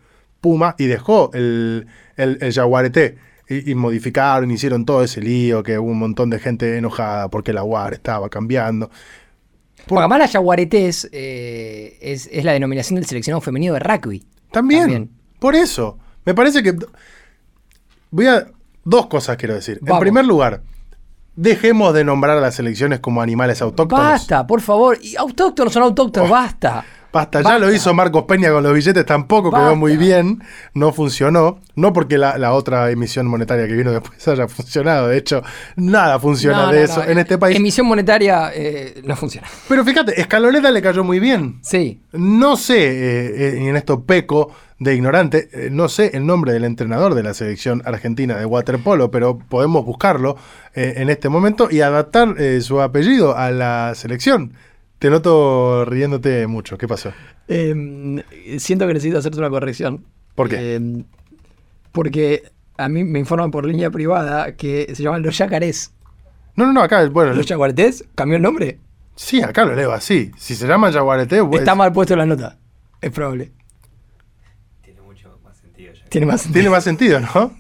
puma y dejó el, el, el jaguareté. Y, y modificaron, hicieron todo ese lío, que hubo un montón de gente enojada porque la UAR estaba cambiando. Porque además la jaguaretés eh, es, es la denominación del seleccionado femenino de rugby. También, También. por eso. Me parece que... Voy a... Dos cosas quiero decir. En primer lugar, dejemos de nombrar a las selecciones como animales autóctonos. Basta, por favor. Y autóctonos son autóctonos, basta. Basta, ya lo hizo Marcos Peña con los billetes, tampoco quedó muy bien, no funcionó, no porque la, la otra emisión monetaria que vino después [LAUGHS] haya funcionado, de hecho, nada funciona No, de no, eso no, en este país. Emisión monetaria eh, no funciona. Pero fíjate, Escaloneta le cayó muy bien. Sí. No sé, eh, eh, y en esto peco de ignorante, eh, no sé el nombre del entrenador de la selección argentina de waterpolo, pero podemos buscarlo en este momento y adaptar su apellido a la selección. Te noto riéndote mucho, ¿qué pasó? Eh, siento que necesito hacerte una corrección. ¿Por qué? Eh, porque a mí me informan por línea privada que se llaman los yacarés. No, no, no, acá, bueno, ¿Los jaguaretés? ¿Cambió el nombre? sí, acá lo leo así. Si se llaman jaguarete, pues, Está mal puesto en la nota. Es probable. Tiene mucho más sentido ya. Tiene más tiene más sentido, ¿no?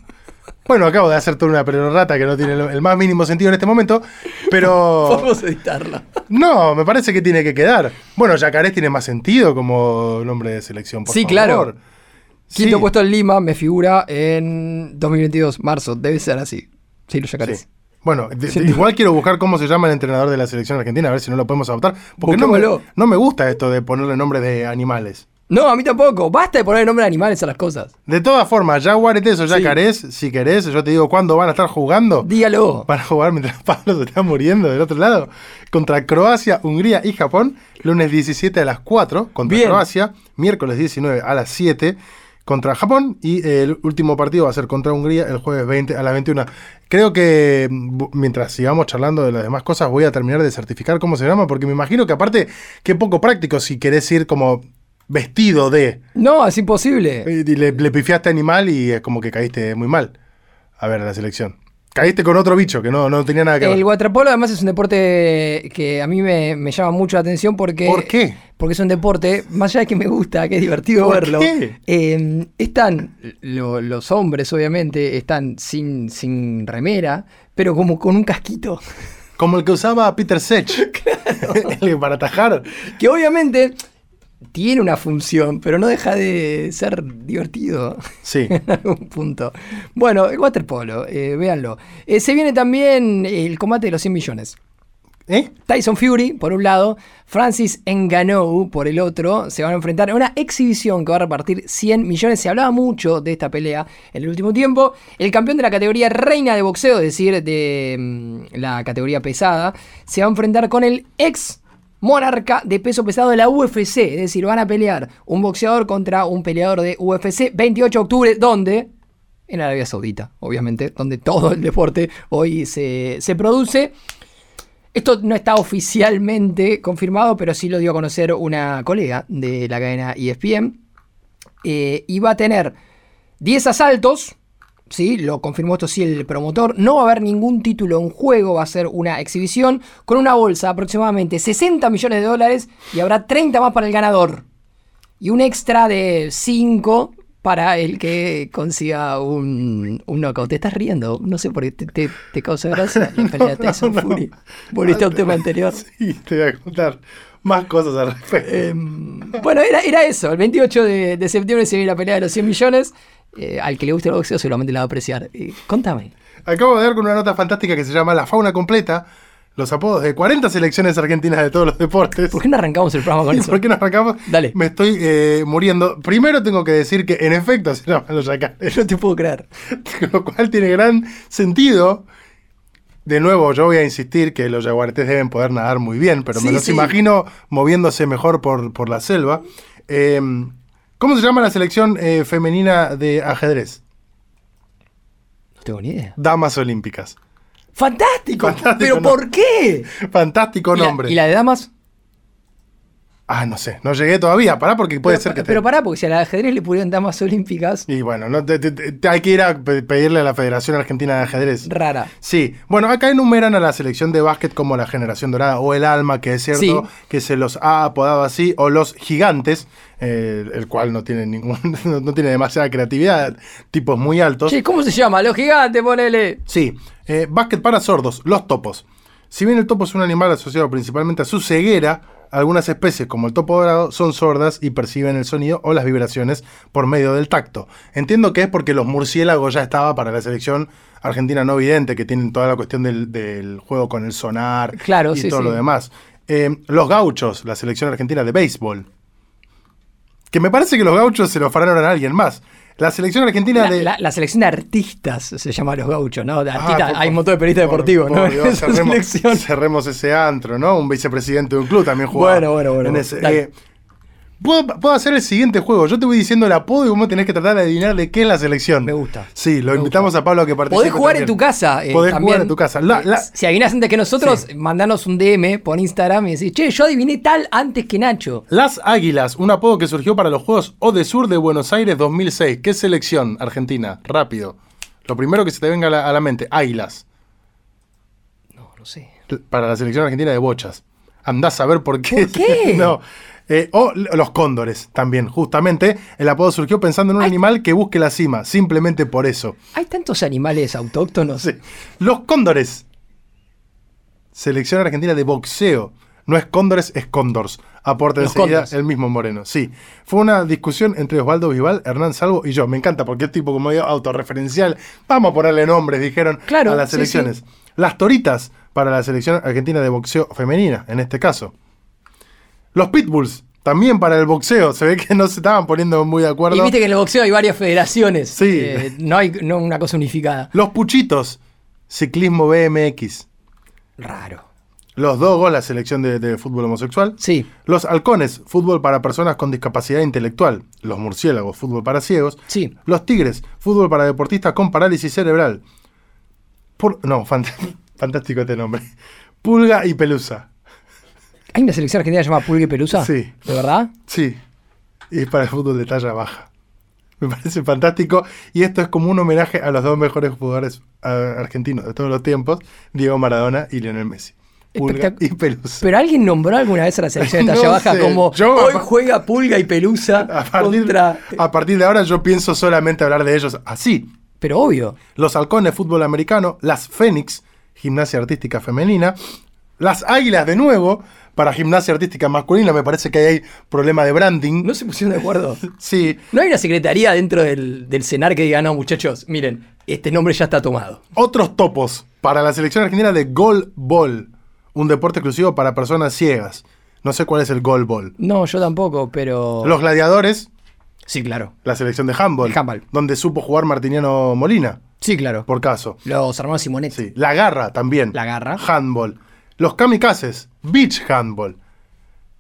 Bueno, acabo de hacer toda una perorata que no tiene el, el más mínimo sentido en este momento, pero... [LAUGHS] Podemos editarla. No, me parece que tiene que quedar. Bueno, Yacarés tiene más sentido como nombre de selección, por Sí, favor. claro. Quinto Sí, puesto en Lima me figura en 2022, marzo. Debe ser así. Sí, los yacarés. sí. Bueno, de- de- igual quiero buscar cómo se llama el entrenador de la selección argentina, a ver si no lo podemos adoptar. Porque no me, no me gusta esto de ponerle nombre de animales. No, a mí tampoco. Basta de poner el nombre de animales a las cosas. De todas formas, jaguaretes o Sí. yacarés, si querés, yo te digo cuándo van a estar jugando. Dígalo. Van a jugar mientras [LAUGHS] Pablo se está muriendo del otro lado. Contra Croacia, Hungría y Japón. Lunes 17 a las 4 contra Bien. Croacia. Miércoles 19 a las 7 contra Japón. Y el último partido va a ser contra Hungría el jueves 20 a las 21. Creo que mm, mientras sigamos charlando de las demás cosas, voy a terminar de certificar cómo se llama. Porque me imagino que aparte, qué poco práctico si querés ir como vestido de. No, es imposible. Y Le, le pifiaste animal y es como que caíste muy mal. A ver, la selección. Caíste con otro bicho que no, no tenía nada que ver. El waterpolo además es un deporte que a mí me, me llama mucho la atención porque... ¿Por qué? Porque es un deporte, más allá de que me gusta, que es divertido ¿Por verlo. qué? eh, están, lo- los hombres obviamente, están sin, sin remera, pero como con un casquito. Como el que usaba Peter Sech. [LAUGHS] [LAUGHS] Para atajar. Que obviamente tiene una función, pero no deja de ser divertido. [LAUGHS] Sí. en algún punto. Bueno, el waterpolo, eh, véanlo. Eh, se viene también el combate de los 100 millones. ¿Eh? Tyson Fury, por un lado, Francis Ngannou, por el otro, se van a enfrentar en una exhibición que va a repartir 100 millones. Se hablaba mucho de esta pelea en el último tiempo. El campeón de la categoría reina de boxeo, es decir, de mm, la categoría pesada, se va a enfrentar con el ex monarca de peso pesado de la UFC. Es decir, van a pelear un boxeador contra un peleador de UFC 28 de octubre, donde en Arabia Saudita, obviamente, donde todo el deporte hoy se, se produce. Esto no está oficialmente confirmado, pero sí lo dio a conocer una colega de la cadena ESPN. Eh, y va a tener 10 asaltos. Sí, lo confirmó esto sí el promotor. No va a haber ningún título en juego, va a ser una exhibición con una bolsa de aproximadamente 60 millones de dólares y habrá 30 más para el ganador. Y un extra de 5 para el que consiga un, un knockout. Te estás riendo, no sé por qué te, te- te causa gracia [LAUGHS] la pelea de Tyson no. Fury. Volviste a un tema anterior. [LAUGHS] Sí, te voy a contar. Más cosas al respecto. Em, bueno, era, era eso. El 28 de, de septiembre se viene la pelea de los 100 millones. Eh, al que le guste el boxeo seguramente la va a apreciar. Eh, contame. Acabo de dar con una nota fantástica que se llama La fauna completa. Los apodos de 40 selecciones argentinas de todos los deportes. ¿Por qué no arrancamos el programa con ¿Y eso? por qué no arrancamos? Dale. Me estoy eh, muriendo. Primero tengo que decir que en efecto se llaman los yacales. No te puedo creer. [LAUGHS] Lo cual tiene gran sentido. De nuevo, yo voy a insistir que los yaguaretés deben poder nadar muy bien, pero me Sí, los sí. imagino moviéndose mejor por, por la selva. Eh, ¿Cómo se llama la selección eh, femenina de ajedrez? No tengo ni idea. Damas Olímpicas. ¡Fantástico! Fantástico, ¿Pero ¿no? por qué? Fantástico ¿Y la- nombre. ¿Y la de damas? Ah, no sé, no llegué todavía. Pará porque puede pero, ser que te... Pero pará, porque si a la de ajedrez le pusieron damas olímpicas, Y bueno, no, te- te- te- hay que ir a pe- pedirle a la Federación Argentina de Ajedrez. rara. Sí, bueno, acá enumeran a la selección de básquet como la generación dorada o el alma, que es cierto Sí. que se los ha apodado así, o los gigantes, eh, el cual no tiene ningún, [LAUGHS] no, no tiene demasiada creatividad, tipos muy altos. Che, ¿cómo se llama? Los gigantes, ponele. Sí, eh, básquet para sordos, los topos. Si bien el topo es un animal asociado principalmente a su ceguera, algunas especies, como el topo dorado, son sordas y perciben el sonido o las vibraciones por medio del tacto. Entiendo que es porque los murciélagos ya estaba para la selección argentina no vidente, que tienen toda la cuestión del, del juego con el sonar Claro, y sí, todo sí. lo demás. Eh, los gauchos, la selección argentina de béisbol. Que me parece que los gauchos se lo fararon a alguien más. La selección argentina La, de... la- la selección de artistas se llama Los Gauchos, ¿no? De Ah, artistas, por- hay un montón de periodistas por- deportivos, por ¿no? [LAUGHS] Dios, cerremos, cerremos ese antro, ¿no? Un vicepresidente de un club también jugaba. Bueno, bueno, bueno, en ese. Eh, ¿puedo, puedo hacer el siguiente juego. Yo te voy diciendo el apodo y vos tenés que tratar de adivinar de qué es la selección. Me gusta. Sí, lo invitamos gusta. a Pablo a que participe. Podés jugar en tu casa. eh, Podés también. jugar en tu casa. La- la- Si adivinas antes que nosotros, mandanos un DM por Instagram y decís, che, yo adiviné tal antes que Nacho. Las Águilas, un apodo que surgió para los Juegos Odesur de Buenos Aires 2006. ¿Qué selección argentina? Rápido. Lo primero que se te venga a la, a la mente. Águilas. No, no sé. para la selección argentina de bochas. Andás a ver por qué. ¿Por qué? [LAUGHS] no. Eh, o los cóndores también, justamente. El apodo surgió pensando en un animal que busque la cima, simplemente por eso. Hay tantos animales autóctonos. Sí. Los cóndores. Selección argentina de boxeo. No es cóndores, es cóndors. Aporta enseguida el mismo Moreno. Sí. Fue una discusión entre Osvaldo Vival, Hernán Salvo y yo. Me encanta porque es tipo como digo, autorreferencial. Vamos a ponerle nombres, dijeron Claro, a las sí, selecciones. Las toritas para la selección argentina de boxeo femenina, en este caso. Los pitbulls, también para el boxeo. Se ve que no se estaban poniendo muy de acuerdo. Y viste que en el boxeo hay varias federaciones. Sí. Eh, no hay no una cosa unificada. Los puchitos, ciclismo BMX. Raro. Los dogos, la selección de, de fútbol homosexual. Sí. Los halcones, fútbol para personas con discapacidad intelectual. Los murciélagos, fútbol para ciegos. Sí. Los tigres, fútbol para deportistas con parálisis cerebral. No, fant- [LAUGHS] fantástico este nombre. Pulga y pelusa. ¿Hay una selección argentina llamada Pulga y Pelusa? Sí. ¿De verdad? Sí, y es para el fútbol de talla baja. Me parece fantástico. Y esto es como un homenaje a los dos mejores jugadores argentinos de todos los tiempos, Diego Maradona y Lionel Messi. Pulga y pelusa. ¿Pero alguien nombró alguna vez a la selección de [LAUGHS] talla No baja sé, como yo- hoy juega Pulga y Pelusa A partir, contra... a partir de ahora yo pienso solamente hablar de ellos así. Pero obvio. Los halcones, fútbol americano. Las Fénix, gimnasia artística femenina. Las águilas de nuevo, para gimnasia artística masculina. Me parece que ahí hay problema de branding. No se pusieron de acuerdo. [LAUGHS] Sí, ¿No hay una secretaría dentro del, del CENAR que diga, no, muchachos, miren, este nombre ya está tomado? Otros topos para la selección argentina de Goal Ball, un deporte exclusivo para personas ciegas. No sé cuál es el Goal Ball. No, yo tampoco, pero... Los gladiadores, Sí, claro. la selección de handball, El handball. donde supo jugar Martiniano Molina, Sí, claro. por caso. Los hermanos Simonetti. Sí. La garra también. La garra. Handball. Los kamikazes, beach handball.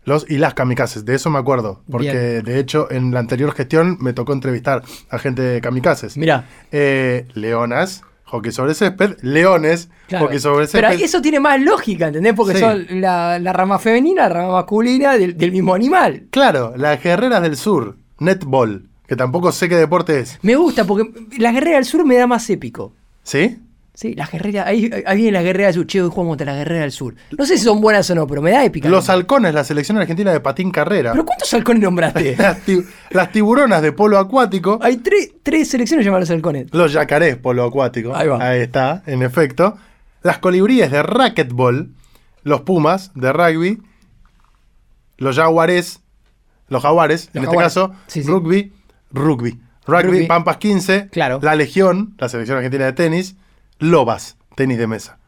Los y las kamikazes, de eso me acuerdo. Porque Bien. de hecho en la anterior gestión me tocó entrevistar a gente de kamikazes. Mirá. Eh, leonas, hockey sobre césped, leones, Claro. hockey sobre Pero césped. eso tiene más lógica, ¿entendés? Porque Sí. son la, la rama femenina, la rama masculina del, del mismo animal. Claro, las guerreras del sur, netball, que tampoco sé qué deporte es. Me gusta porque la guerrera del sur me da más épico. ¿Sí? Sí, las guerreras, ahí, ahí viene la guerrera del sur. Che, hoy jugamos contra la guerrera del sur. No sé si son buenas o no, pero me da épica. Los halcones, la selección argentina de patín carrera. ¿Pero cuántos halcones nombraste? [LAUGHS] Las, ti- las tiburonas de polo acuático. Hay tres, tres selecciones llamadas halcones. Los yacarés polo acuático. Ahí va. está, en efecto. Las colibríes de racquetball. Los pumas de rugby. los jaguares, los jaguares, Los en jaguares. este caso, Sí, sí. rugby, rugby. Rugby, Rugby. Pampas 15, Claro. la Legión, la selección argentina de tenis, Lobas, tenis de mesa.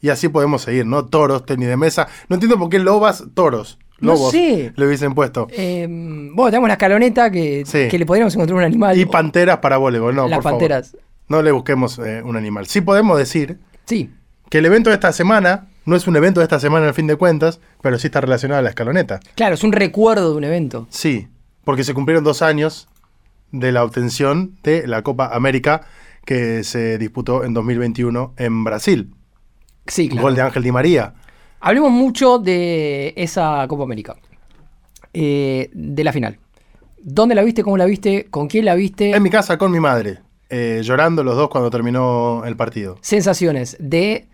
Y así podemos seguir, ¿no? Toros, tenis de mesa. No entiendo por qué Lobas, toros. No Lobos sé. le hubiesen puesto. Eh, bueno, tenemos una escaloneta que, Sí. que le podríamos encontrar un animal. Y o- panteras para voleibol, no, Las por favor. panteras. No le busquemos eh, un animal. Sí podemos decir Sí, que el evento de esta semana no es un evento de esta semana al fin de cuentas, pero sí está relacionado a la escaloneta. claro, es un recuerdo de un evento. Sí, porque se cumplieron dos años de la obtención de la Copa América que se disputó en 2021 en Brasil. Sí, claro. Gol de Ángel Di María. Hablemos mucho de esa Copa América. Eh, de la final. ¿Dónde la viste? ¿Cómo la viste? ¿Con quién la viste? En mi casa con mi madre, eh, llorando los dos cuando terminó el partido. Sensaciones de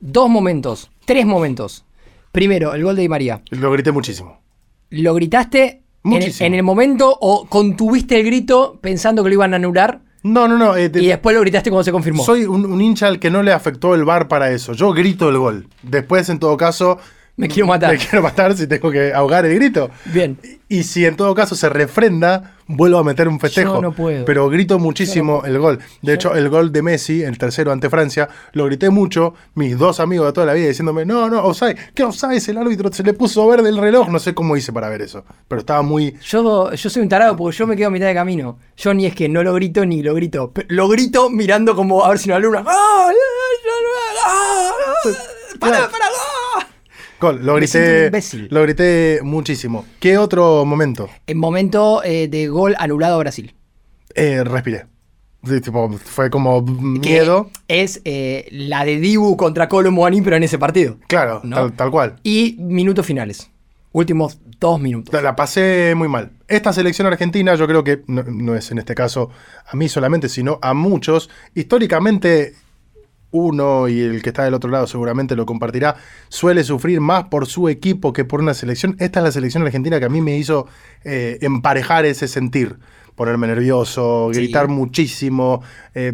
dos momentos, tres momentos. Primero, el gol de Di María. Lo grité muchísimo. ¿Lo gritaste en Muchísimo. en el momento o contuviste el grito pensando que lo iban a anular No, no, no. eh, te- y después lo gritaste cuando se confirmó? soy un, un hincha al que no le afectó el bar para eso. Yo grito el gol. Después, en todo caso, Me quiero matar. me quiero matar si tengo que ahogar el grito. Bien. Y si en todo caso se refrenda, vuelvo a meter un festejo. Yo no puedo. Pero grito muchísimo el gol. De hecho, el gol de Messi, el tercero ante Francia, lo grité mucho. Mis dos amigos de toda la vida diciéndome, no, no, offside, ¿qué offside? El árbitro se le puso verde el reloj. No sé cómo hice para ver eso. Pero estaba muy... Yo, yo soy un tarado porque yo me quedo a mitad de camino. Yo ni es que no lo grito ni lo grito. Lo grito mirando como a ver si no alumna. ¡Ah! ¡Para, para! ¡Ah! Gol, lo grité, imbécil. lo grité muchísimo. ¿Qué otro momento? En momento eh, de gol anulado a Brasil. Eh, respiré. Sí, tipo, fue como Que miedo. Es eh, la de Dibu contra Colo Muani, pero en ese partido. Claro, ¿no? tal, tal cual. Y minutos finales. Últimos dos minutos. La, la pasé muy mal. Esta selección argentina, yo creo que no, no es en este caso a mí solamente, sino a muchos. Históricamente, uno y el que está del otro lado seguramente lo compartirá, suele sufrir más por su equipo que por una selección. Esta es la selección argentina que a mí me hizo eh, emparejar ese sentir. Ponerme nervioso, Sí. gritar muchísimo, eh,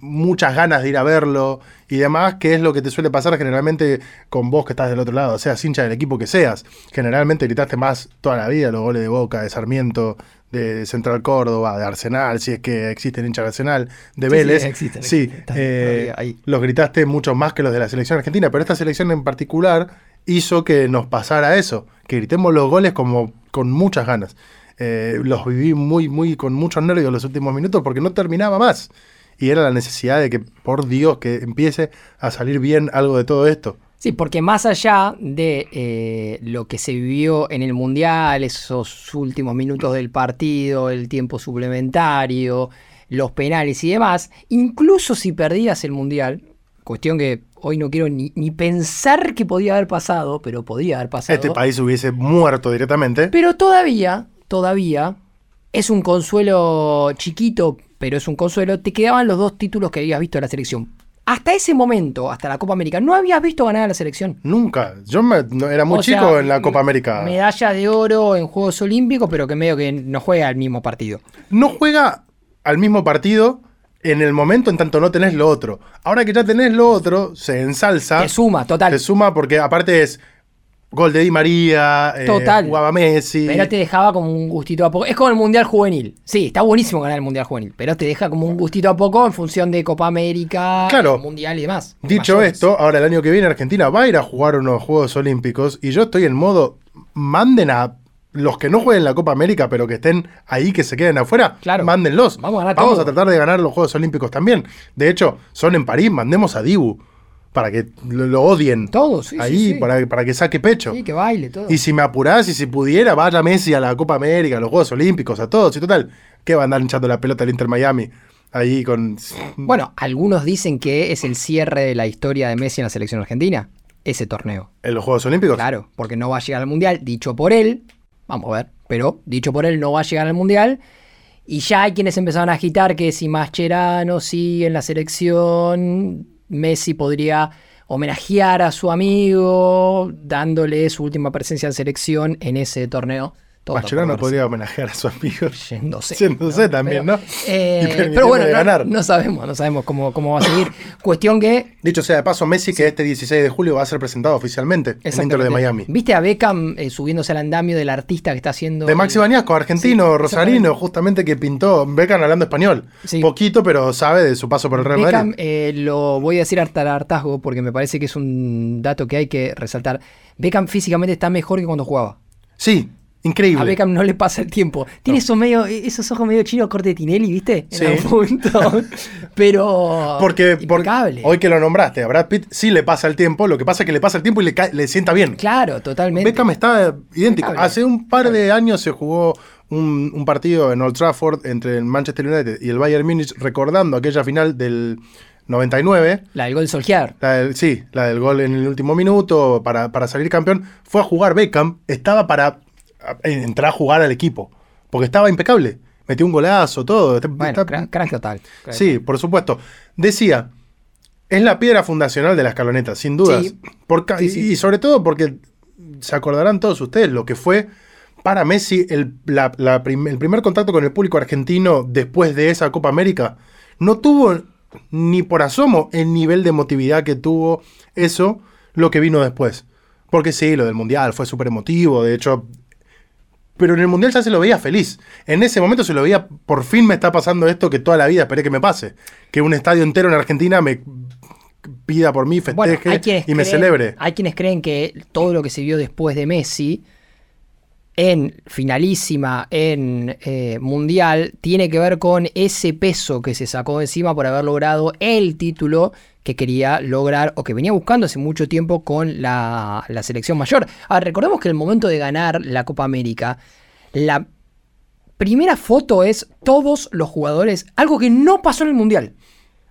muchas ganas de ir a verlo y demás, que es lo que te suele pasar generalmente con vos que estás del otro lado, seas hincha del equipo que seas. Generalmente gritaste más toda la vida los goles de Boca, de Sarmiento, de Central Córdoba, de Arsenal, si es que existen hinchas de Arsenal, de Sí, sí, Vélez. existen, Sí, existen, están eh, ahí. los gritaste mucho más que los de la selección argentina, pero esta selección en particular hizo que nos pasara eso, que gritemos los goles como con muchas ganas. Eh, los viví muy, muy con muchos nervios los últimos minutos porque no terminaba más. Y era la necesidad de que, por Dios, que empiece a salir bien algo de todo esto. Sí, porque más allá de eh, lo que se vivió en el Mundial, esos últimos minutos del partido, el tiempo suplementario, los penales y demás, incluso si perdías el Mundial, cuestión que hoy no quiero ni, ni pensar que podía haber pasado, pero podría haber pasado. Este país hubiese muerto directamente. Pero todavía, todavía, es un consuelo chiquito, pero es un consuelo. Te quedaban los dos títulos que habías visto de la selección. Hasta ese momento, hasta la Copa América, no habías visto ganar a la selección. Nunca. Yo me- no- era muy O sea, chico en la Copa América. Medalla de oro en Juegos Olímpicos, pero que medio que no juega el mismo partido. no juega al mismo partido en el momento en tanto no tenés lo otro. Ahora que ya tenés lo otro, se ensalza. Te suma, total. Te suma porque aparte es gol de Di María, eh, Total. jugaba Messi. Pero te dejaba como un gustito a poco. Es como el Mundial Juvenil. Sí, está buenísimo ganar el Mundial Juvenil, pero te deja como un gustito a poco en función de Copa América, Claro. Mundial y demás. Dicho Mayores. esto, ahora el año que viene Argentina va a ir a jugar unos Juegos Olímpicos y yo estoy en modo, manden a los que no jueguen la Copa América, pero que estén ahí, que se queden afuera, Claro. mándenlos. Vamos a ganar Vamos a tratar de ganar los Juegos Olímpicos también. De hecho, son en París, mandemos a Dibu para que lo, lo odien. Todo, sí, sí, Ahí, sí. Para, para que saque pecho. Sí, que baile, todo. Y si me apurás y si pudiera, vaya Messi a la Copa América, a los Juegos Olímpicos, a todos. Y total, ¿qué va a andar hinchando la pelota el Inter Miami? Ahí con. Bueno, algunos dicen que es el cierre de la historia de Messi en la selección argentina. Ese torneo. En los Juegos Olímpicos. Claro, porque no va a llegar al Mundial, dicho por él. Vamos a ver, pero dicho por él no va a llegar al Mundial. Y ya hay quienes empezaron a agitar que si Mascherano sigue en la selección, Messi podría homenajear a su amigo, dándole su última presencia en selección en ese torneo Mascherano podría homenajear a su amigo. [LAUGHS] Yéndose. Yéndose también, Pero, ¿no? eh, Y permitiéndole pero bueno, no, ganar. no sabemos, no sabemos cómo, cómo va a seguir. [COUGHS] Cuestión que Dicho sea de paso, Messi, que este 16 de julio va a ser presentado oficialmente en Inter de. Miami. ¿Viste a Beckham eh, subiéndose al andamio del artista que está haciendo? De Maxi el- Bañasco, argentino, Sí, rosarino, justamente que pintó Beckham hablando español. Sí. Poquito, pero sabe de su paso por el Real Beckham, Madrid. eh, lo voy a decir hasta el hartazgo porque me parece que es un dato que hay que resaltar. Beckham físicamente está mejor que cuando jugaba. Sí, increíble. A Beckham no le pasa el tiempo. Tiene esos medio, esos ojos medio chinos corte de Tinelli, ¿viste? En Sí. algún punto. [LAUGHS] Pero. Porque, impecable. hoy que lo nombraste, a Brad Pitt sí le pasa el tiempo, lo que pasa es que le pasa el tiempo y le, sienta bien. Claro, totalmente. Beckham está idéntico. Impecable. Hace un par de años se jugó un, un partido en Old Trafford entre el Manchester United y el Bayern Múnich, recordando aquella final del 99. La del gol de Solskjaer. La del- sí, la del gol en el último minuto para, para salir campeón. Fue a jugar Beckham, estaba para entrar a jugar al equipo, porque estaba impecable. Metió un golazo, todo. Bueno, está- crack, total. Crack Sí, por supuesto. Decía, es la piedra fundacional de la escaloneta, sin dudas. Sí. Por ca- Sí, y- sobre todo porque se acordarán todos ustedes lo que fue para Messi el, la- la prim- el primer contacto con el público argentino después de esa Copa América. No tuvo ni por asomo el nivel de emotividad que tuvo eso, lo que vino después. Porque sí, lo del Mundial fue súper emotivo, de hecho pero en el mundial ya se lo veía feliz. En ese momento se lo veía, por fin me está pasando esto que toda la vida esperé que me pase. Que un estadio entero en Argentina me pida por mí, festeje y me celebre. Hay quienes creen que todo lo que se vio después de Messi en finalísima, en eh, mundial, tiene que ver con ese peso que se sacó de encima por haber logrado el título que quería lograr o que venía buscando hace mucho tiempo con la, la selección mayor. Ahora, recordemos que el momento de ganar la Copa América, la primera foto es todos los jugadores, algo que no pasó en el mundial.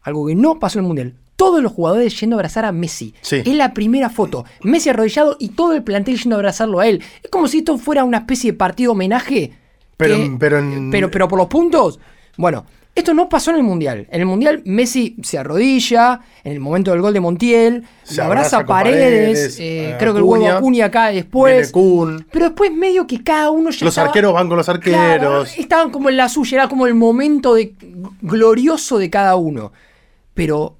Algo que no pasó en el mundial. Todos los jugadores yendo a abrazar a Messi. Sí. Es la primera foto. Messi arrodillado y todo el plantel yendo a abrazarlo a él. Es como si esto fuera una especie de partido homenaje. Pero- que- pero en- pero, pero por los puntos. Bueno, esto no pasó en el Mundial. En el Mundial Messi se arrodilla en el momento del gol de Montiel, Se abraza abraza Paredes, Paredes, eh, creo que el huevo Acuña, cae después. Pero después medio que cada uno ya Los estaba- arqueros van con los arqueros. Claro, estaban como en la suya, era como el momento de, glorioso de cada uno. Pero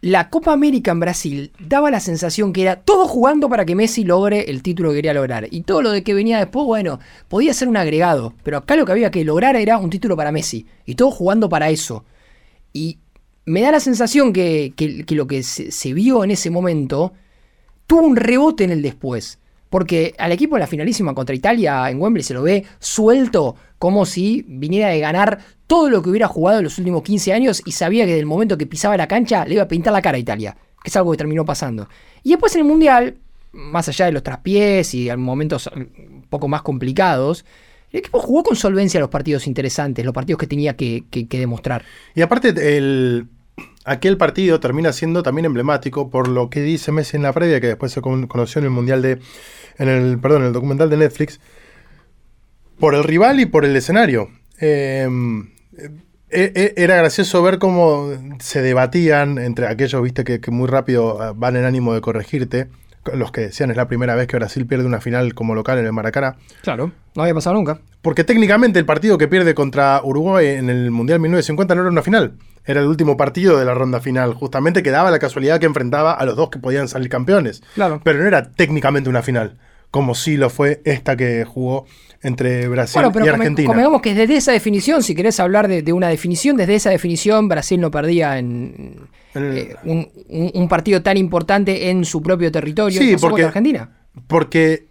la Copa América en Brasil daba la sensación que era todo jugando para que Messi logre el título que quería lograr. Y todo lo de que venía después, bueno, podía ser un agregado. Pero acá lo que había que lograr era un título para Messi. Y todo jugando para eso. Y me da la sensación que, que- lo que se vio en ese momento tuvo un rebote en el después. Porque al equipo en la finalísima contra Italia en Wembley se lo ve suelto, como si viniera de ganar todo lo que hubiera jugado en los últimos 15 años y sabía que del momento que pisaba la cancha le iba a pintar la cara a Italia, que es algo que terminó pasando. Y después en el Mundial, más allá de los traspiés y en momentos un poco más complicados, el equipo jugó con solvencia los partidos interesantes, los partidos que tenía que, que- que demostrar. Y aparte, el, aquel partido termina siendo también emblemático por lo que dice Messi en la previa, que después se con- conoció en el mundial de. En el, perdón, en el documental de Netflix. Por el rival y por el escenario. Eh, eh, eh, era gracioso ver cómo se debatían entre aquellos, viste, que, que muy rápido eh, van en ánimo de corregirte. Los que decían es la primera vez que Brasil pierde una final como local en el Maracaná. Claro, no había pasado nunca. Porque técnicamente el partido que pierde contra Uruguay en el Mundial 1950 no era una final. Era el último partido de la ronda final. Justamente que daba la casualidad que enfrentaba a los dos que podían salir campeones. Claro. Pero no era técnicamente una final. Como sí lo fue esta que jugó entre Brasil Bueno, pero y Argentina. convengamos que desde esa definición, si querés hablar de, de una definición, desde esa definición Brasil no perdía en El- eh, un, un- un partido tan importante en su propio territorio. Sí, porque- Argentina. Porque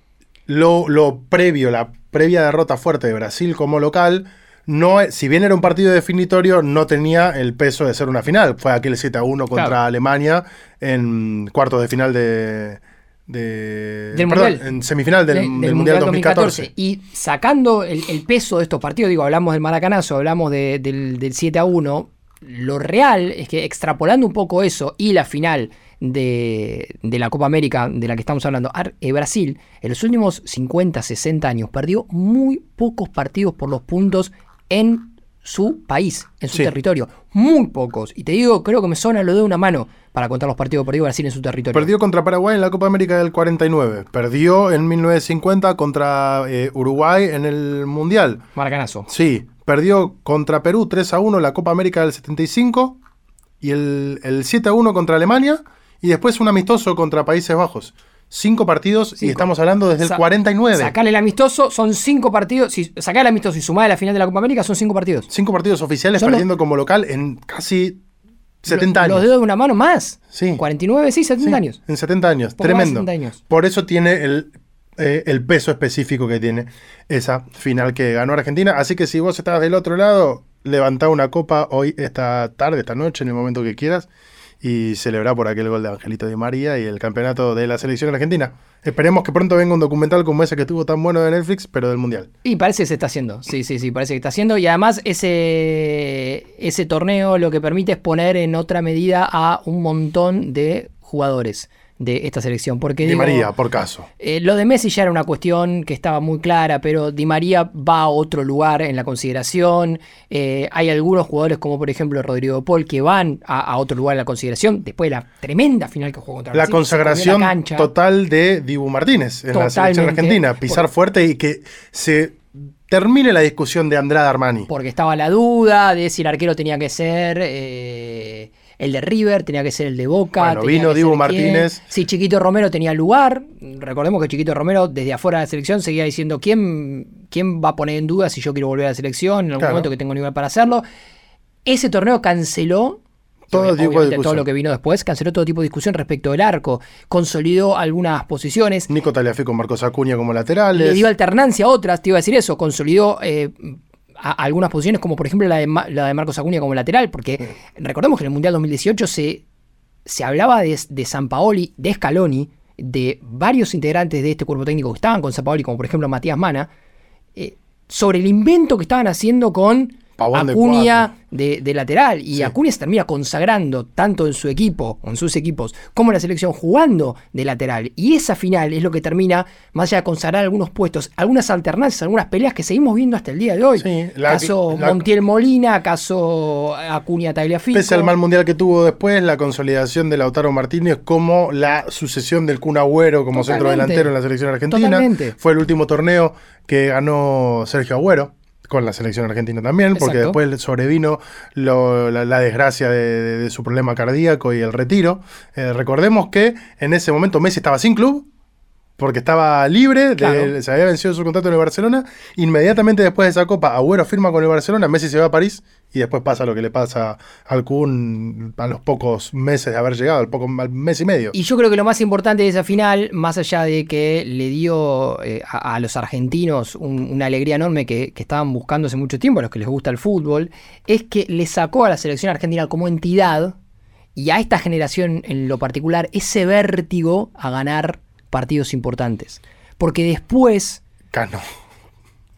lo, lo previo, la previa derrota fuerte de Brasil como local, no, e- si bien era un partido definitorio, no tenía el peso de ser una final. Fue aquel 7 a 1 contra Claro. Alemania en cuartos de final de. De- Del perdón, Mundial. En semifinal del, De- del Mundial 2014. Y sacando el, el peso de estos partidos, digo, hablamos del Maracanazo, hablamos de- del, del 7 a 1. Lo real es que extrapolando un poco eso y la final de, de la Copa América de la que estamos hablando, Ar- eh, Brasil en los últimos 50, 60 años perdió muy pocos partidos por los puntos en su país, en su Sí. territorio. Muy pocos. Y te digo, creo que me suena lo de una mano para contar los partidos perdió Brasil en su territorio. Perdió contra Paraguay en la Copa América del 49. Perdió en 1950 contra eh, Uruguay en el Mundial. Maracanazo. Sí, perdió contra Perú 3 a 1 en la Copa América del 75 y el, el 7 a 1 contra Alemania y después un amistoso contra Países Bajos. Cinco partidos y estamos hablando desde el Sa- 49. Sacarle el amistoso, son cinco partidos. Si sacar el amistoso y sumar la final de la Copa América, son cinco partidos. Cinco partidos oficiales Son los- perdiendo como local en casi 70 años. Los dedos de una mano más. Sí. 49, sí, 70 Sí, años. En 70 años, Poco tremendo. 70 años. Por eso tiene el, eh, el peso específico que tiene esa final que ganó Argentina. Así que si vos estás del otro lado, levantá una copa hoy, esta tarde, esta noche, en el momento que quieras, y celebrar por aquel gol de Angelito Di María y el campeonato de la selección argentina. Esperemos que pronto venga un documental como ese que estuvo tan bueno de Netflix, pero del Mundial. Y parece que se está haciendo. Sí, sí, sí, parece que está haciendo. Y además, ese, ese torneo lo que permite es poner en otra medida a un montón de jugadores de esta selección. Porque Di digo, María, por caso. Eh, lo de Messi ya era una cuestión que estaba muy clara, pero Di María va a otro lugar en la consideración. Eh, hay algunos jugadores, como por ejemplo Rodrigo Paul, que van a, a otro lugar en la consideración después de la tremenda final que jugó contra La Brasil, consagración la total de Dibu Martínez en la selección argentina. Pisar Por- fuerte y que se termine la discusión de Andrade Armani. Porque estaba la duda de si el arquero tenía que ser eh, el de River, tenía que ser el de Boca. Bueno, vino Dibu Martínez. Si Chiquito Romero tenía lugar. Recordemos que Chiquito Romero, desde afuera de la selección, seguía diciendo quién, quién va a poner en duda si yo quiero volver a la selección, en algún Claro. momento que tengo nivel para hacerlo. Ese torneo canceló. Todo tipo de todo lo que vino después, canceló todo tipo de discusión respecto del arco, consolidó algunas posiciones, Nico Taliafico, Marcos Acuña como laterales. le dio alternancia a otras, te iba a decir eso, consolidó eh, a- algunas posiciones, como por ejemplo la de, la de Marcos Acuña como lateral, porque recordemos que en el Mundial 2018 se, se hablaba de, de San Paoli, de Scaloni, de varios integrantes de este cuerpo técnico que estaban con San Paoli, como por ejemplo Matías Mana, eh, sobre el invento que estaban haciendo con Pavón Acuña de, de lateral. Y Sí. Acuña se termina consagrando tanto en su equipo, o en sus equipos, como en la selección jugando de lateral. Y esa final es lo que termina, más allá de consagrar algunos puestos, algunas alternancias, algunas peleas que seguimos viendo hasta el día de hoy. Sí, la- caso la- Montiel Molina, caso Acuña Tagliafico. Pese al mal mundial que tuvo después, la consolidación de Lautaro Martínez como la sucesión del Kun Agüero como Totalmente. centro delantero en la selección argentina. Totalmente. Fue el último torneo que ganó Sergio Agüero con la selección argentina también, porque Exacto. después sobrevino lo- la, la desgracia de, de- de su problema cardíaco y el retiro. Eh, recordemos que en ese momento Messi estaba sin club. Porque estaba libre, de- se había vencido su contrato en el Barcelona. Inmediatamente después de esa copa, Agüero firma con el Barcelona, Messi se va a París y después pasa lo que le pasa al Kun a los pocos meses de haber llegado, al, poco, al mes y medio. Y yo creo que lo más importante de esa final, más allá de que le dio eh, a, a los argentinos un- una alegría enorme que, que estaban buscando hace mucho tiempo, a los que les gusta el fútbol, es que le sacó a la selección argentina como entidad y a esta generación en lo particular ese vértigo a ganar partidos importantes. Porque después Cano.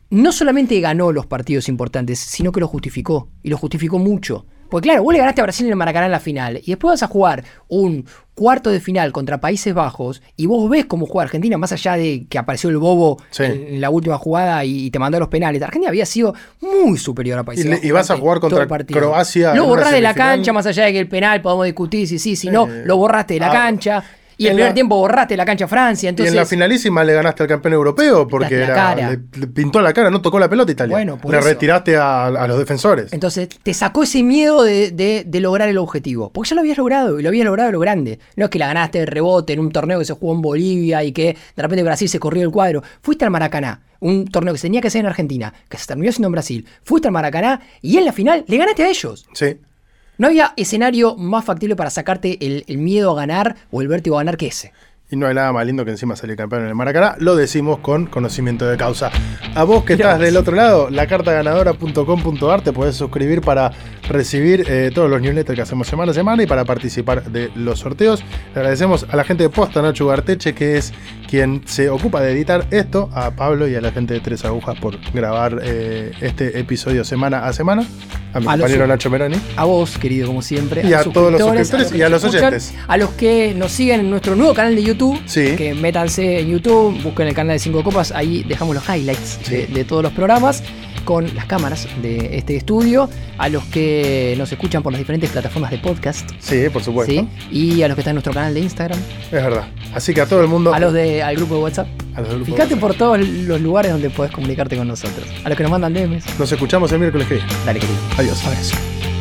no solamente ganó los partidos importantes, sino que lo justificó. Y lo justificó mucho. Porque claro, vos le ganaste a Brasil en el Maracaná en la final. Y después vas a jugar un cuarto de final contra Países Bajos. Y vos ves cómo juega Argentina, más allá de que apareció el bobo Sí. en, la última jugada y, te mandó a los penales. Argentina había sido muy superior a Países Y Bajos. y vas a jugar contra todo el partido. Croacia Lo borrás de la cancha, más allá de que el penal podamos discutir si sí, si no. Eh, Lo borraste de la ah, cancha. Y el en primer la- tiempo borraste la cancha a Francia. y en la finalísima le ganaste al campeón europeo porque era- le, pintó la cara, no tocó la pelota Italia. Bueno, por le eso. retiraste a, a los defensores. Entonces te sacó ese miedo de, de- de lograr el objetivo. Porque ya lo habías logrado y lo habías logrado lo grande. No es que la ganaste de rebote en un torneo que se jugó en Bolivia y que de repente Brasil se corrió el cuadro. Fuiste al Maracaná, un torneo que se tenía que hacer en Argentina, que se terminó siendo en Brasil. Fuiste al Maracaná y en la final le ganaste a ellos. sí. No había escenario más factible para sacarte el, el miedo a ganar o el vértigo a ganar que ese. Y no hay nada más lindo que encima salir campeón en el Maracaná. Lo decimos con conocimiento de causa. A vos que estás del otro lado, lacartaganadora.com.ar te podés suscribir para recibir eh, todos los newsletters que hacemos semana a semana y para participar de los sorteos. Le agradecemos a la gente de Posta, Nacho Garteche, que es quien se ocupa de editar esto, a Pablo y a la gente de Tres Agujas por grabar eh, este episodio semana a semana. A mi A compañero Nacho Meroni. A vos, querido, como siempre. Y a todos los suscriptores, y a los oyentes. A los que nos siguen en nuestro nuevo canal de YouTube. Sí. Que métanse en YouTube, busquen el canal de Cinco Copas. Ahí dejamos los highlights de todos los programas. Con las cámaras de este estudio, a los que nos escuchan por las diferentes plataformas de podcast, Sí, por supuesto. ¿sí? Y a los que están en nuestro canal de Instagram, Es verdad. Así que a todo el mundo. a los de, al grupo de WhatsApp. a los del grupo Fíjate de por todos los lugares donde puedes comunicarte con nosotros. A los que nos mandan DMs. WhatsApp. Nos escuchamos el miércoles que viene. Dale, querido. Adiós. Abrazo.